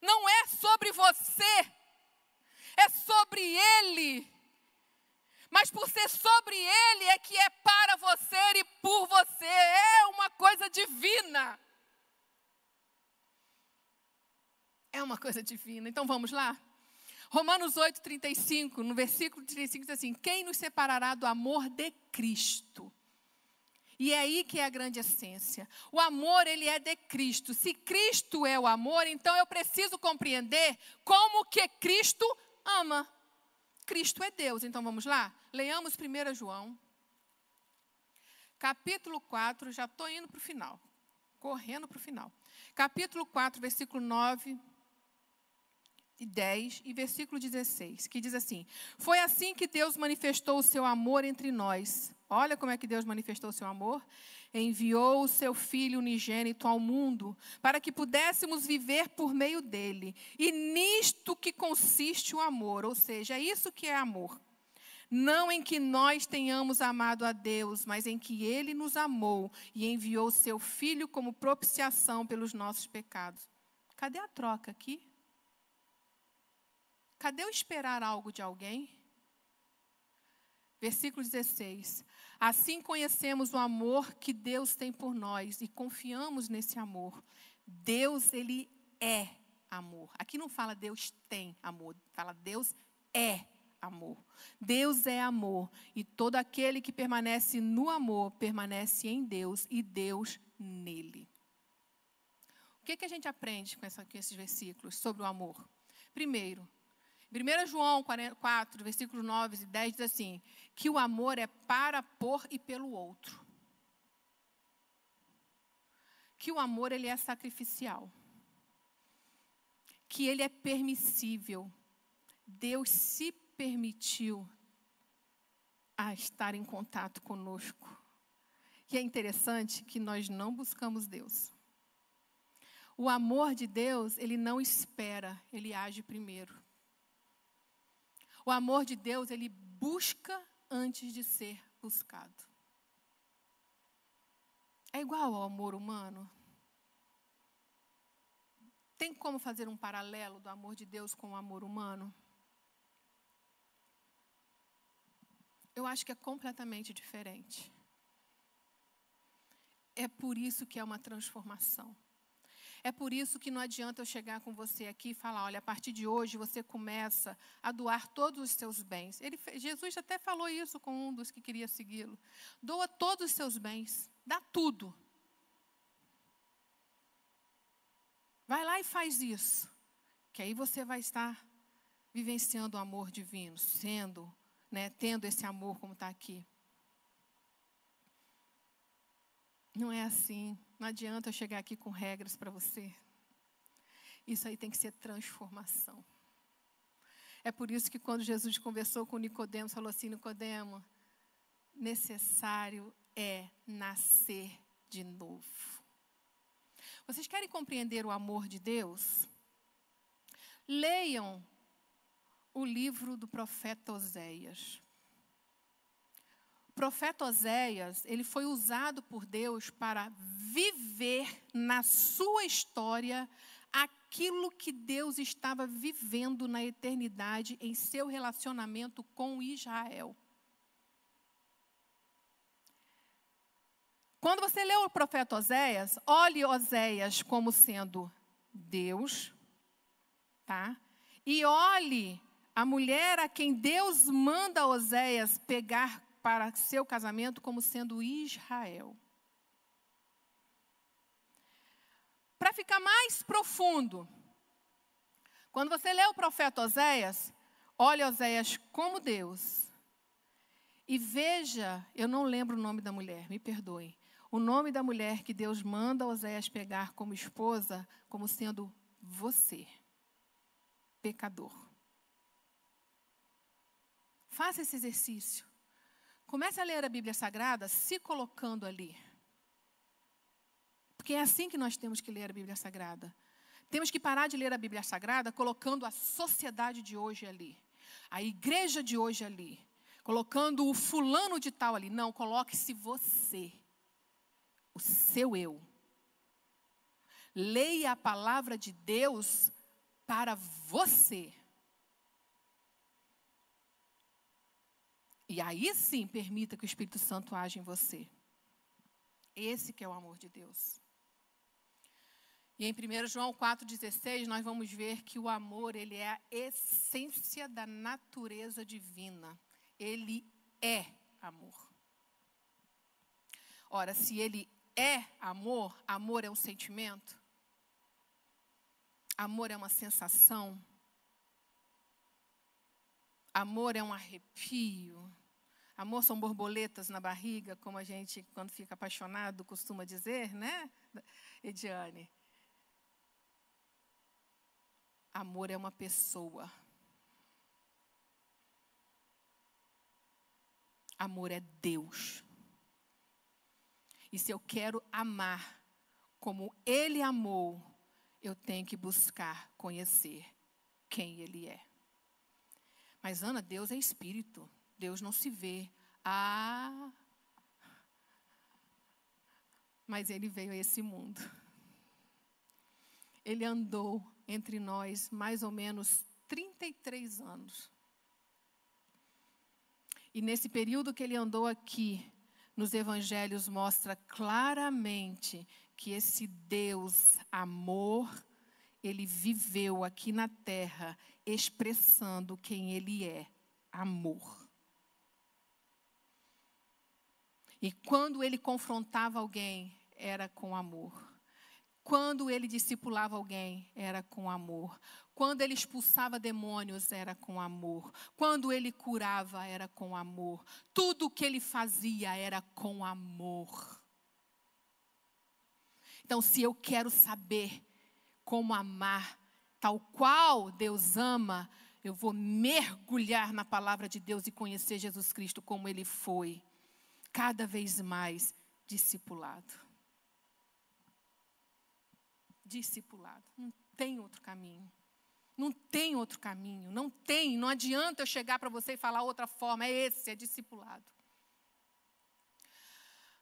Não é sobre você, é sobre Ele. Mas por ser sobre Ele é que é para você e por você. É uma coisa divina. É uma coisa divina. Então vamos lá? Romanos 8, 35, no versículo 35 diz assim: Quem nos separará do amor de Cristo? E é aí que é a grande essência. O amor, ele é de Cristo. Se Cristo é o amor, então eu preciso compreender como que Cristo ama. Cristo é Deus. Então vamos lá? Leamos 1 João, capítulo 4, já estou indo para o final, correndo para o final. Capítulo 4, versículo 9 e 10 e versículo 16, que diz assim: Foi assim que Deus manifestou o seu amor entre nós. Olha como é que Deus manifestou o seu amor. Enviou o seu Filho unigênito ao mundo para que pudéssemos viver por meio dele. E nisto que consiste o amor, ou seja, é isso que é amor. Não em que nós tenhamos amado a Deus, mas em que ele nos amou e enviou o seu Filho como propiciação pelos nossos pecados. Cadê a troca aqui? Cadê o esperar algo de alguém? Versículo 16. Assim conhecemos o amor que Deus tem por nós e confiamos nesse amor. Deus, ele é amor. Aqui não fala Deus tem amor, fala Deus é amor. Deus é amor e todo aquele que permanece no amor permanece em Deus e Deus nele. O que, que a gente aprende com, essa, com esses versículos sobre o amor? Primeiro, 1 João 4, versículos 9 e 10 diz assim: que o amor é para por e pelo outro. Que o amor ele é sacrificial. Que ele é permissível. Deus se permitiu a estar em contato conosco. E é interessante que nós não buscamos Deus. O amor de Deus, ele não espera, ele age primeiro. O amor de Deus, ele busca antes de ser buscado. É igual ao amor humano? Tem como fazer um paralelo do amor de Deus com o amor humano? Eu acho que é completamente diferente. É por isso que é uma transformação. É por isso que não adianta eu chegar com você aqui e falar: olha, a partir de hoje você começa a doar todos os seus bens. Ele, Jesus até falou isso com um dos que queria segui-lo. Doa todos os seus bens, dá tudo. Vai lá e faz isso, que aí você vai estar vivenciando o amor divino, sendo, né, tendo esse amor como está aqui. Não é assim. Não adianta eu chegar aqui com regras para você. Isso aí tem que ser transformação. É por isso que quando Jesus conversou com Nicodemo, falou assim: Nicodemo, necessário é nascer de novo. Vocês querem compreender o amor de Deus? Leiam o livro do profeta Oséias profeta Oséias, ele foi usado por Deus para viver na sua história aquilo que Deus estava vivendo na eternidade em seu relacionamento com Israel. Quando você lê o profeta Oséias, olhe Oséias como sendo Deus, tá? E olhe a mulher a quem Deus manda Oséias pegar para seu casamento como sendo Israel. Para ficar mais profundo, quando você lê o profeta Oséias, olhe Oséias como Deus. E veja, eu não lembro o nome da mulher, me perdoem. O nome da mulher que Deus manda Oséias pegar como esposa, como sendo você, pecador. Faça esse exercício. Comece a ler a Bíblia Sagrada se colocando ali. Porque é assim que nós temos que ler a Bíblia Sagrada. Temos que parar de ler a Bíblia Sagrada colocando a sociedade de hoje ali, a igreja de hoje ali, colocando o fulano de tal ali. Não, coloque-se você, o seu eu. Leia a palavra de Deus para você. E aí sim permita que o Espírito Santo age em você. Esse que é o amor de Deus. E em 1 João 4,16, nós vamos ver que o amor, ele é a essência da natureza divina. Ele é amor. Ora, se ele é amor, amor é um sentimento, amor é uma sensação, amor é um arrepio, Amor são borboletas na barriga, como a gente, quando fica apaixonado, costuma dizer, né, Ediane? Amor é uma pessoa. Amor é Deus. E se eu quero amar como Ele amou, eu tenho que buscar conhecer quem Ele é. Mas, Ana, Deus é espírito. Deus não se vê. Ah, mas ele veio a esse mundo. Ele andou entre nós mais ou menos 33 anos. E nesse período que ele andou aqui, nos evangelhos mostra claramente que esse Deus amor, ele viveu aqui na terra expressando quem ele é, amor. E quando ele confrontava alguém, era com amor. Quando ele discipulava alguém, era com amor. Quando ele expulsava demônios, era com amor. Quando ele curava, era com amor. Tudo o que ele fazia era com amor. Então, se eu quero saber como amar, tal qual Deus ama, eu vou mergulhar na palavra de Deus e conhecer Jesus Cristo como ele foi cada vez mais discipulado. discipulado. Não tem outro caminho. Não tem outro caminho. Não tem. Não adianta eu chegar para você e falar outra forma. É esse, é discipulado.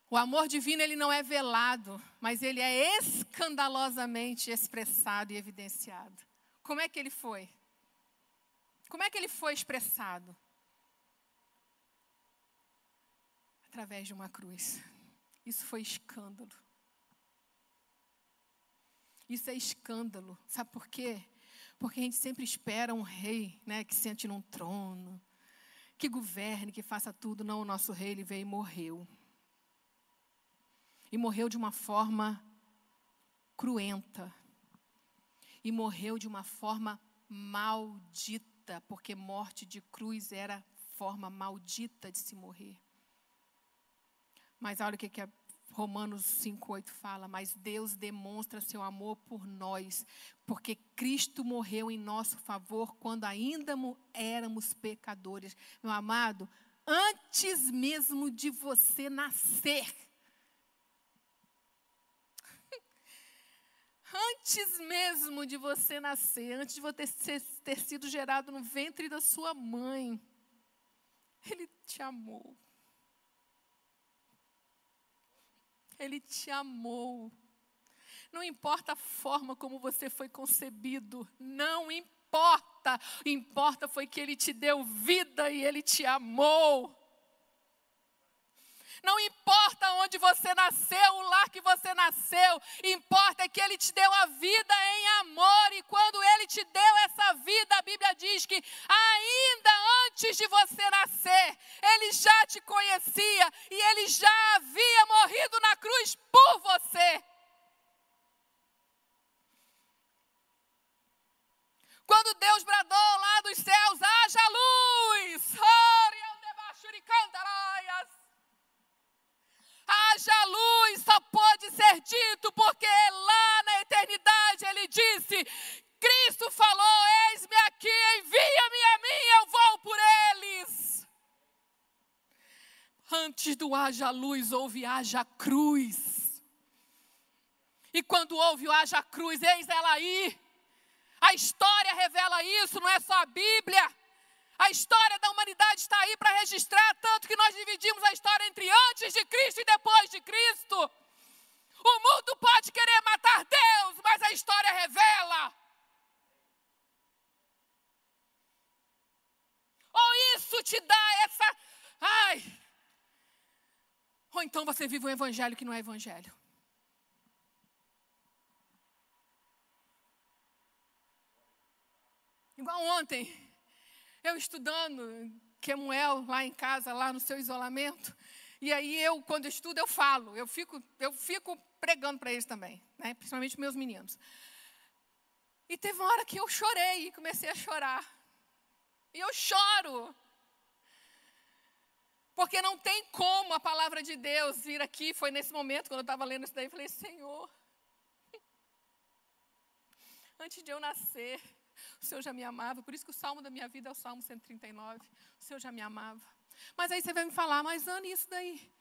O amor divino ele não é velado, mas ele é escandalosamente expressado e evidenciado. Como é que ele foi? Como é que ele foi expressado? Através de uma cruz. Isso foi escândalo. Isso é escândalo. Sabe por quê? Porque a gente sempre espera um rei, né, que sente num trono, que governe, que faça tudo. Não, o nosso rei, ele veio e morreu. E morreu de uma forma cruenta. E morreu de uma forma maldita, porque morte de cruz era forma maldita de se morrer. Mas olha o que, que a Romanos 5,8 fala, mas Deus demonstra seu amor por nós, porque Cristo morreu em nosso favor quando ainda éramos pecadores. Meu amado, antes mesmo de você nascer, antes mesmo de você nascer, antes de você ter sido gerado no ventre da sua mãe, Ele te amou. Ele te amou. Não importa a forma como você foi concebido, não importa. Importa foi que ele te deu vida e ele te amou. Não importa onde você nasceu, o lar que você nasceu, importa é que Ele te deu a vida em amor, e quando Ele te deu essa vida, a Bíblia diz que ainda antes de você nascer, Ele já te conhecia e Ele já havia morrido na cruz por você. Quando Deus bradou lá dos céus, haja luz! Cantaraias haja luz, só pode ser dito, porque lá na eternidade ele disse: Cristo falou: Eis-me aqui, envia-me a mim, eu vou por eles. Antes do haja luz, houve haja cruz. E quando houve o haja cruz, eis ela aí. A história revela isso, não é só a Bíblia. A história da humanidade está aí para registrar, tanto que nós dividimos a história entre antes de Cristo e depois de Cristo. O mundo pode querer matar Deus, mas a história revela. Ou isso te dá essa. Ai. Ou então você vive um evangelho que não é evangelho. Igual ontem eu estudando Quemuel lá em casa, lá no seu isolamento. E aí eu, quando eu estudo, eu falo, eu fico, eu fico pregando para eles também, né? principalmente meus meninos. E teve uma hora que eu chorei e comecei a chorar. E eu choro. Porque não tem como a palavra de Deus vir aqui. Foi nesse momento, quando eu estava lendo isso daí, eu falei: Senhor, antes de eu nascer, o Senhor já me amava. Por isso que o salmo da minha vida é o Salmo 139. O Senhor já me amava. Mas aí você vai me falar, mas Ana, isso daí?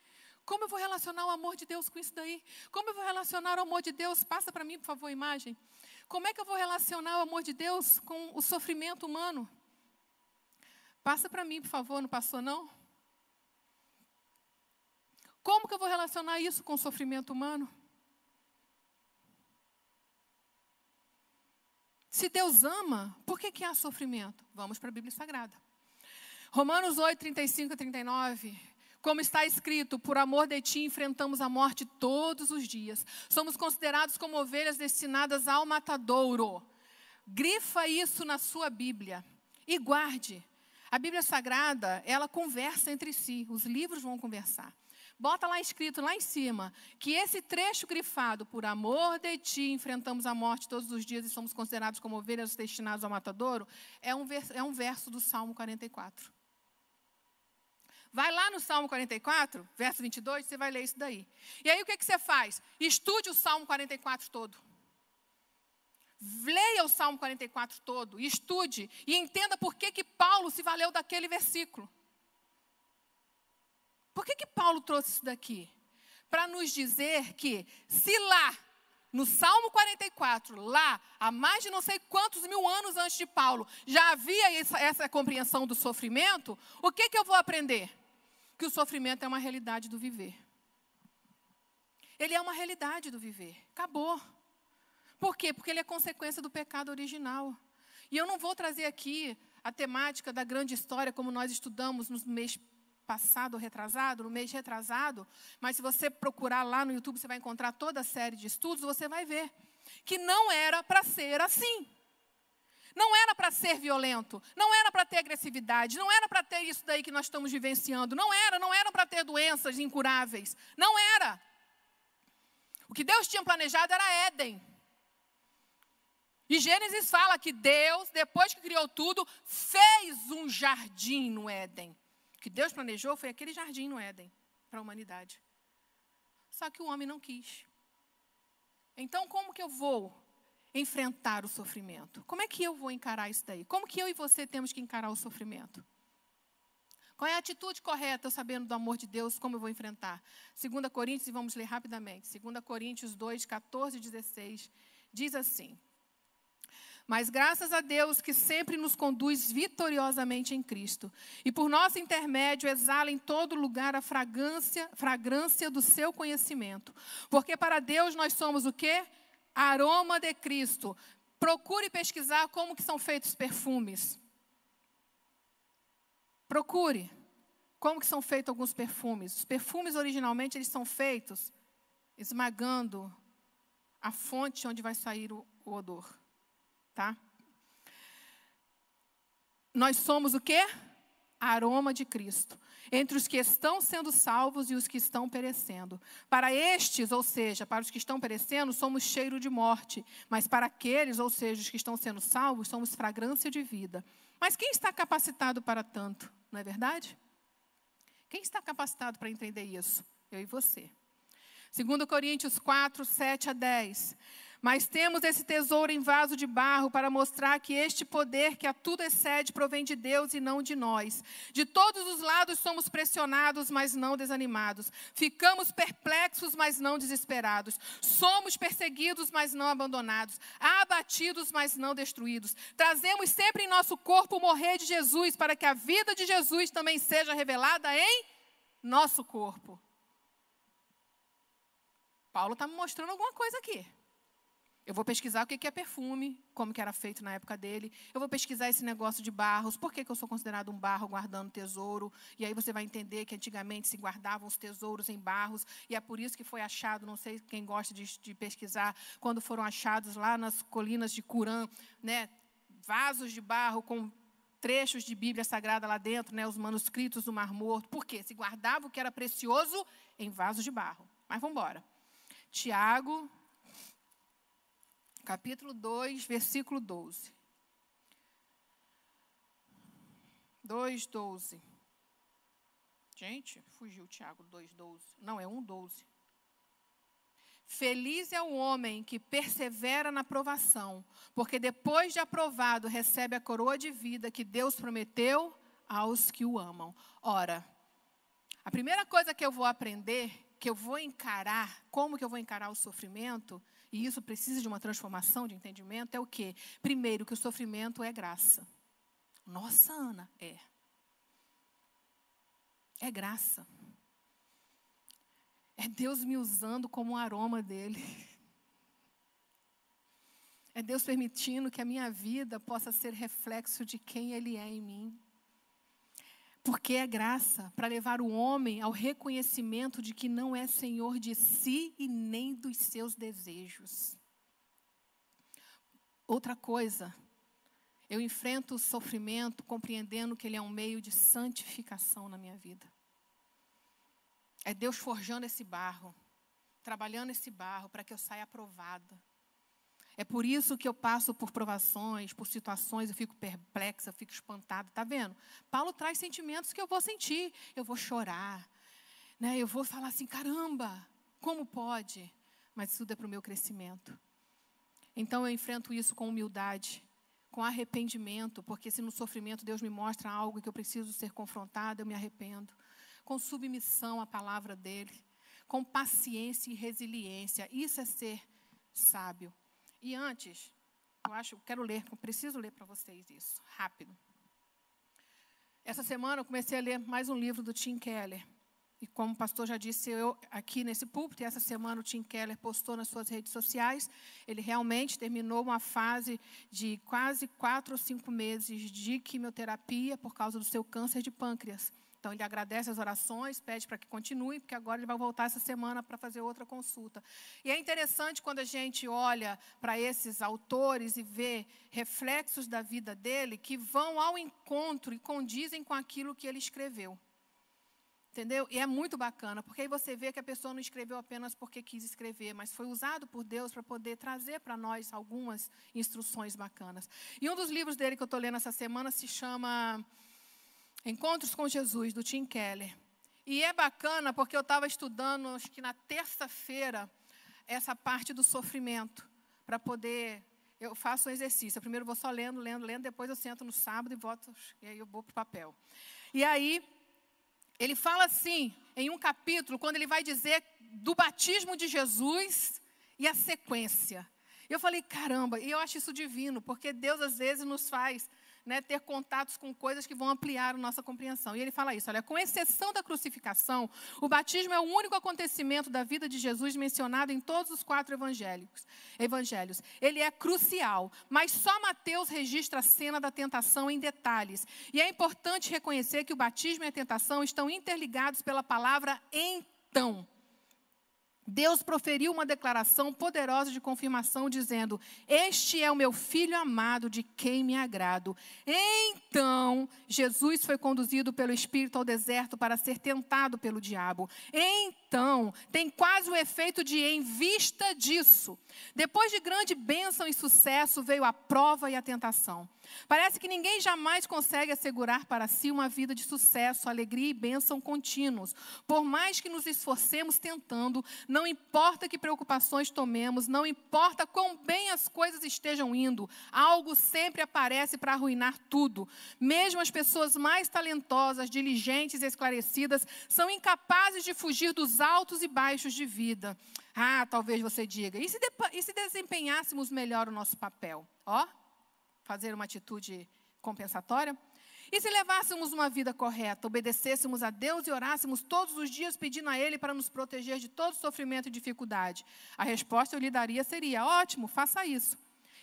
Como eu vou relacionar o amor de Deus com isso daí? Como eu vou relacionar o amor de Deus? Passa para mim, por favor, a imagem. Como é que eu vou relacionar o amor de Deus com o sofrimento humano? Passa para mim, por favor, não passou não? Como que eu vou relacionar isso com o sofrimento humano? Se Deus ama, por que, que há sofrimento? Vamos para a Bíblia Sagrada. Romanos 8, 35 a 39. Como está escrito, por amor de ti enfrentamos a morte todos os dias. Somos considerados como ovelhas destinadas ao matadouro. Grifa isso na sua Bíblia e guarde. A Bíblia Sagrada, ela conversa entre si, os livros vão conversar. Bota lá escrito, lá em cima, que esse trecho grifado, por amor de ti, enfrentamos a morte todos os dias e somos considerados como ovelhas destinadas ao matadouro, é um, é um verso do Salmo 44. Vai lá no Salmo 44, verso 22, você vai ler isso daí. E aí o que, que você faz? Estude o Salmo 44 todo. Leia o Salmo 44 todo, estude e entenda por que, que Paulo se valeu daquele versículo. Por que, que Paulo trouxe isso daqui? Para nos dizer que, se lá, no Salmo 44, lá, há mais de não sei quantos mil anos antes de Paulo, já havia essa, essa compreensão do sofrimento, o que, que eu vou aprender? Que o sofrimento é uma realidade do viver. Ele é uma realidade do viver. Acabou. Por quê? Porque ele é consequência do pecado original. E eu não vou trazer aqui a temática da grande história como nós estudamos no mês passado, retrasado, no mês retrasado, mas se você procurar lá no YouTube, você vai encontrar toda a série de estudos, você vai ver que não era para ser assim. Não era para ser violento, não era para ter agressividade, não era para ter isso daí que nós estamos vivenciando, não era, não era para ter doenças incuráveis, não era. O que Deus tinha planejado era Éden. E Gênesis fala que Deus, depois que criou tudo, fez um jardim no Éden. Que Deus planejou foi aquele jardim no Éden para a humanidade. Só que o homem não quis. Então, como que eu vou enfrentar o sofrimento? Como é que eu vou encarar isso daí? Como que eu e você temos que encarar o sofrimento? Qual é a atitude correta, eu sabendo do amor de Deus, como eu vou enfrentar? 2 Coríntios, e vamos ler rapidamente. 2 Coríntios 2, 14 e 16, diz assim: Mas graças a Deus que sempre nos conduz vitoriosamente em Cristo, e por nosso intermédio exala em todo lugar a fragrância, fragrância do seu conhecimento. Porque para Deus nós somos o quê? Aroma de Cristo. Procure pesquisar como que são feitos perfumes. Procure como que são feitos alguns perfumes. Os perfumes originalmente eles são feitos esmagando a fonte onde vai sair o, o odor, tá? Nós somos o quê? Aroma de Cristo, entre os que estão sendo salvos e os que estão perecendo. Para estes, ou seja, para os que estão perecendo, somos cheiro de morte, mas para aqueles, ou seja, os que estão sendo salvos, somos fragrância de vida. Mas quem está capacitado para tanto? Não é verdade? Quem está capacitado para entender isso? Eu e você. 2 Coríntios 4, 7 a 10. Mas temos esse tesouro em vaso de barro para mostrar que este poder que a tudo excede provém de Deus e não de nós. De todos os lados somos pressionados, mas não desanimados. Ficamos perplexos, mas não desesperados. Somos perseguidos, mas não abandonados. Abatidos, mas não destruídos. Trazemos sempre em nosso corpo o morrer de Jesus, para que a vida de Jesus também seja revelada em nosso corpo. Paulo está me mostrando alguma coisa aqui. Eu vou pesquisar o que é perfume, como que era feito na época dele. Eu vou pesquisar esse negócio de barros, por que, que eu sou considerado um barro guardando tesouro. E aí você vai entender que antigamente se guardavam os tesouros em barros. E é por isso que foi achado, não sei quem gosta de, de pesquisar, quando foram achados lá nas colinas de Curã, né, vasos de barro com trechos de Bíblia Sagrada lá dentro, né, os manuscritos do Mar Morto. Por quê? Se guardava o que era precioso em vasos de barro. Mas vamos embora. Tiago capítulo 2, versículo 12. 2, 12. Gente, fugiu Tiago 2, 12. Não, é 1, 12. Feliz é o homem que persevera na provação, porque depois de aprovado recebe a coroa de vida que Deus prometeu aos que o amam. Ora, a primeira coisa que eu vou aprender, que eu vou encarar, como que eu vou encarar o sofrimento, e isso precisa de uma transformação de entendimento, é o quê? Primeiro, que o sofrimento é graça. Nossa, Ana, é. É graça. É Deus me usando como aroma dele. É Deus permitindo que a minha vida possa ser reflexo de quem Ele é em mim. Porque é graça para levar o homem ao reconhecimento de que não é senhor de si e nem dos seus desejos. Outra coisa, eu enfrento o sofrimento compreendendo que ele é um meio de santificação na minha vida. É Deus forjando esse barro, trabalhando esse barro para que eu saia aprovada é por isso que eu passo por provações, por situações, eu fico perplexa, eu fico espantada. Está vendo? Paulo traz sentimentos que eu vou sentir. Eu vou chorar. Né? Eu vou falar assim: caramba, como pode? Mas isso tudo é para o meu crescimento. Então eu enfrento isso com humildade, com arrependimento, porque se no sofrimento Deus me mostra algo que eu preciso ser confrontada, eu me arrependo. Com submissão à palavra dele, com paciência e resiliência. Isso é ser sábio. E antes, eu acho, quero ler, preciso ler para vocês isso, rápido. Essa semana eu comecei a ler mais um livro do Tim Keller. E como o pastor já disse, eu aqui nesse púlpito, e essa semana o Tim Keller postou nas suas redes sociais, ele realmente terminou uma fase de quase quatro ou cinco meses de quimioterapia por causa do seu câncer de pâncreas. Então, ele agradece as orações, pede para que continue, porque agora ele vai voltar essa semana para fazer outra consulta. E é interessante quando a gente olha para esses autores e vê reflexos da vida dele que vão ao encontro e condizem com aquilo que ele escreveu. Entendeu? E é muito bacana, porque aí você vê que a pessoa não escreveu apenas porque quis escrever, mas foi usado por Deus para poder trazer para nós algumas instruções bacanas. E um dos livros dele que eu estou lendo essa semana se chama Encontros com Jesus, do Tim Keller. E é bacana porque eu estava estudando, acho que na terça-feira, essa parte do sofrimento, para poder. Eu faço um exercício. Primeiro eu vou só lendo, lendo, lendo, depois eu sento no sábado e voto, e aí eu vou para o papel. E aí, ele fala assim, em um capítulo, quando ele vai dizer do batismo de Jesus e a sequência. Eu falei, caramba, e eu acho isso divino, porque Deus às vezes nos faz né, ter contatos com coisas que vão ampliar a nossa compreensão. E ele fala isso: olha, com exceção da crucificação, o batismo é o único acontecimento da vida de Jesus mencionado em todos os quatro evangélicos, evangelhos. Ele é crucial, mas só Mateus registra a cena da tentação em detalhes. E é importante reconhecer que o batismo e a tentação estão interligados pela palavra então. Deus proferiu uma declaração poderosa de confirmação, dizendo: Este é o meu filho amado, de quem me agrado. Então, Jesus foi conduzido pelo Espírito ao deserto para ser tentado pelo diabo. Então, tem quase o efeito de em vista disso. Depois de grande bênção e sucesso, veio a prova e a tentação. Parece que ninguém jamais consegue assegurar para si uma vida de sucesso, alegria e bênção contínuos. Por mais que nos esforcemos tentando, não importa que preocupações tomemos, não importa quão bem as coisas estejam indo, algo sempre aparece para arruinar tudo. Mesmo as pessoas mais talentosas, diligentes e esclarecidas são incapazes de fugir dos altos e baixos de vida. Ah, talvez você diga, e se, e se desempenhássemos melhor o nosso papel? Ó. Fazer uma atitude compensatória? E se levássemos uma vida correta, obedecêssemos a Deus e orássemos todos os dias pedindo a Ele para nos proteger de todo sofrimento e dificuldade? A resposta eu lhe daria seria: ótimo, faça isso.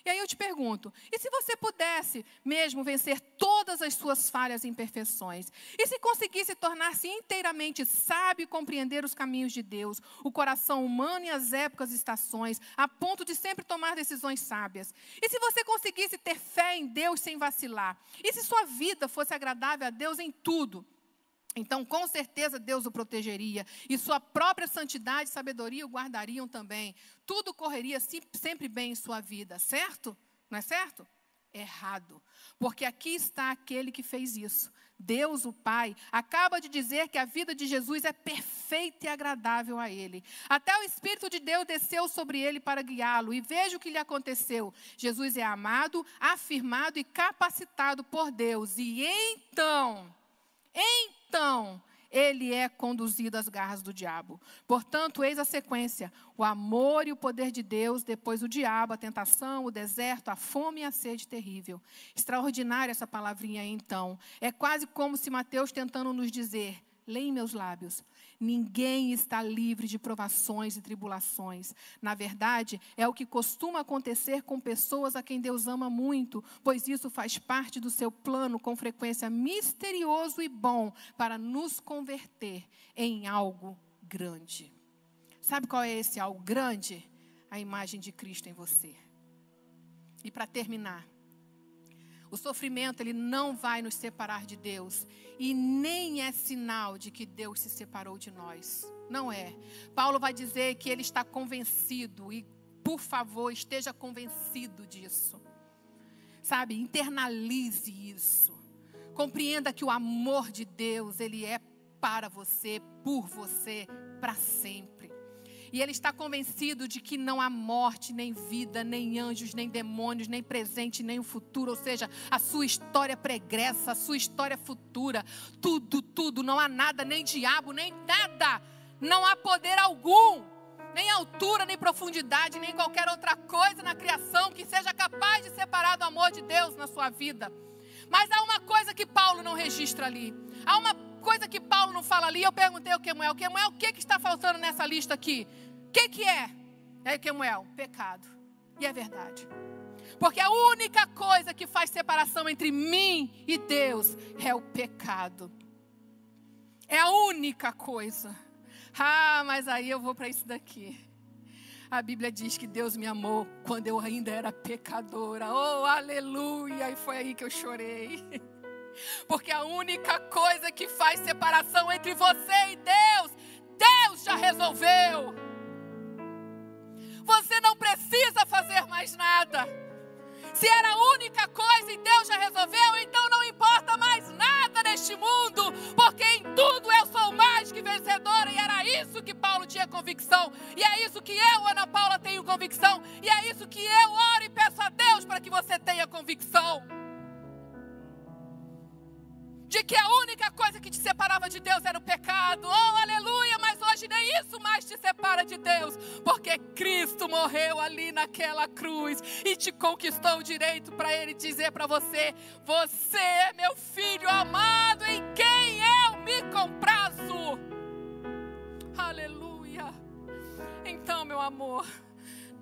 E aí eu te pergunto: e se você pudesse mesmo vencer todas as suas falhas e imperfeições? E se conseguisse tornar-se inteiramente sábio e compreender os caminhos de Deus, o coração humano e as épocas e estações, a ponto de sempre tomar decisões sábias? E se você conseguisse ter fé em Deus sem vacilar? E se sua vida fosse agradável a Deus em tudo? Então, com certeza, Deus o protegeria e sua própria santidade e sabedoria o guardariam também. Tudo correria sempre bem em sua vida, certo? Não é certo? Errado. Porque aqui está aquele que fez isso. Deus, o Pai, acaba de dizer que a vida de Jesus é perfeita e agradável a Ele. Até o Espírito de Deus desceu sobre ele para guiá-lo. E veja o que lhe aconteceu. Jesus é amado, afirmado e capacitado por Deus. E então, então, ele é conduzido às garras do diabo. Portanto, eis a sequência: o amor e o poder de Deus, depois o diabo, a tentação, o deserto, a fome e a sede terrível. Extraordinária essa palavrinha aí, então. É quase como se Mateus tentando nos dizer: leia meus lábios. Ninguém está livre de provações e tribulações. Na verdade, é o que costuma acontecer com pessoas a quem Deus ama muito, pois isso faz parte do seu plano com frequência misterioso e bom para nos converter em algo grande. Sabe qual é esse algo grande? A imagem de Cristo em você. E para terminar, o sofrimento ele não vai nos separar de Deus e nem é sinal de que Deus se separou de nós. Não é. Paulo vai dizer que ele está convencido e por favor, esteja convencido disso. Sabe, internalize isso. Compreenda que o amor de Deus, ele é para você, por você, para sempre. E ele está convencido de que não há morte, nem vida, nem anjos, nem demônios, nem presente, nem o futuro. Ou seja, a sua história pregressa, a sua história futura. Tudo, tudo. Não há nada, nem diabo, nem nada. Não há poder algum nem altura, nem profundidade, nem qualquer outra coisa na criação que seja capaz de separar do amor de Deus na sua vida. Mas há uma coisa que Paulo não registra ali. Há uma coisa que Paulo não fala ali. Eu perguntei ao Quemuel, Quemuel, o que, que está faltando nessa lista aqui? O que, que é? É Quemuel, pecado. E é verdade. Porque a única coisa que faz separação entre mim e Deus é o pecado. É a única coisa. Ah, mas aí eu vou para isso daqui. A Bíblia diz que Deus me amou quando eu ainda era pecadora. Oh, aleluia! E foi aí que eu chorei. Porque a única coisa que faz separação entre você e Deus, Deus já resolveu. Você não precisa fazer mais nada. Se era a única coisa e Deus já resolveu, então não importa mais nada neste mundo, porque em tudo eu sou mais que vencedora, e era isso que Paulo tinha convicção, e é isso que eu, Ana Paula, tenho convicção, e é isso que eu oro e peço a Deus para que você tenha convicção de que a única coisa que te separava de Deus era o pecado. Oh, aleluia! Mas hoje nem isso mais te separa de Deus, porque Cristo morreu ali naquela cruz e te conquistou o direito para Ele dizer para você: Você é meu filho amado em quem eu me comprazo. Aleluia! Então, meu amor,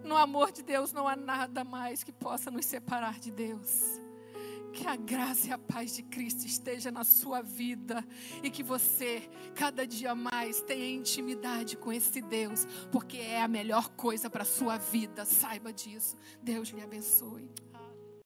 no amor de Deus não há nada mais que possa nos separar de Deus. Que a graça e a paz de Cristo esteja na sua vida e que você, cada dia mais, tenha intimidade com esse Deus, porque é a melhor coisa para sua vida. Saiba disso. Deus lhe abençoe.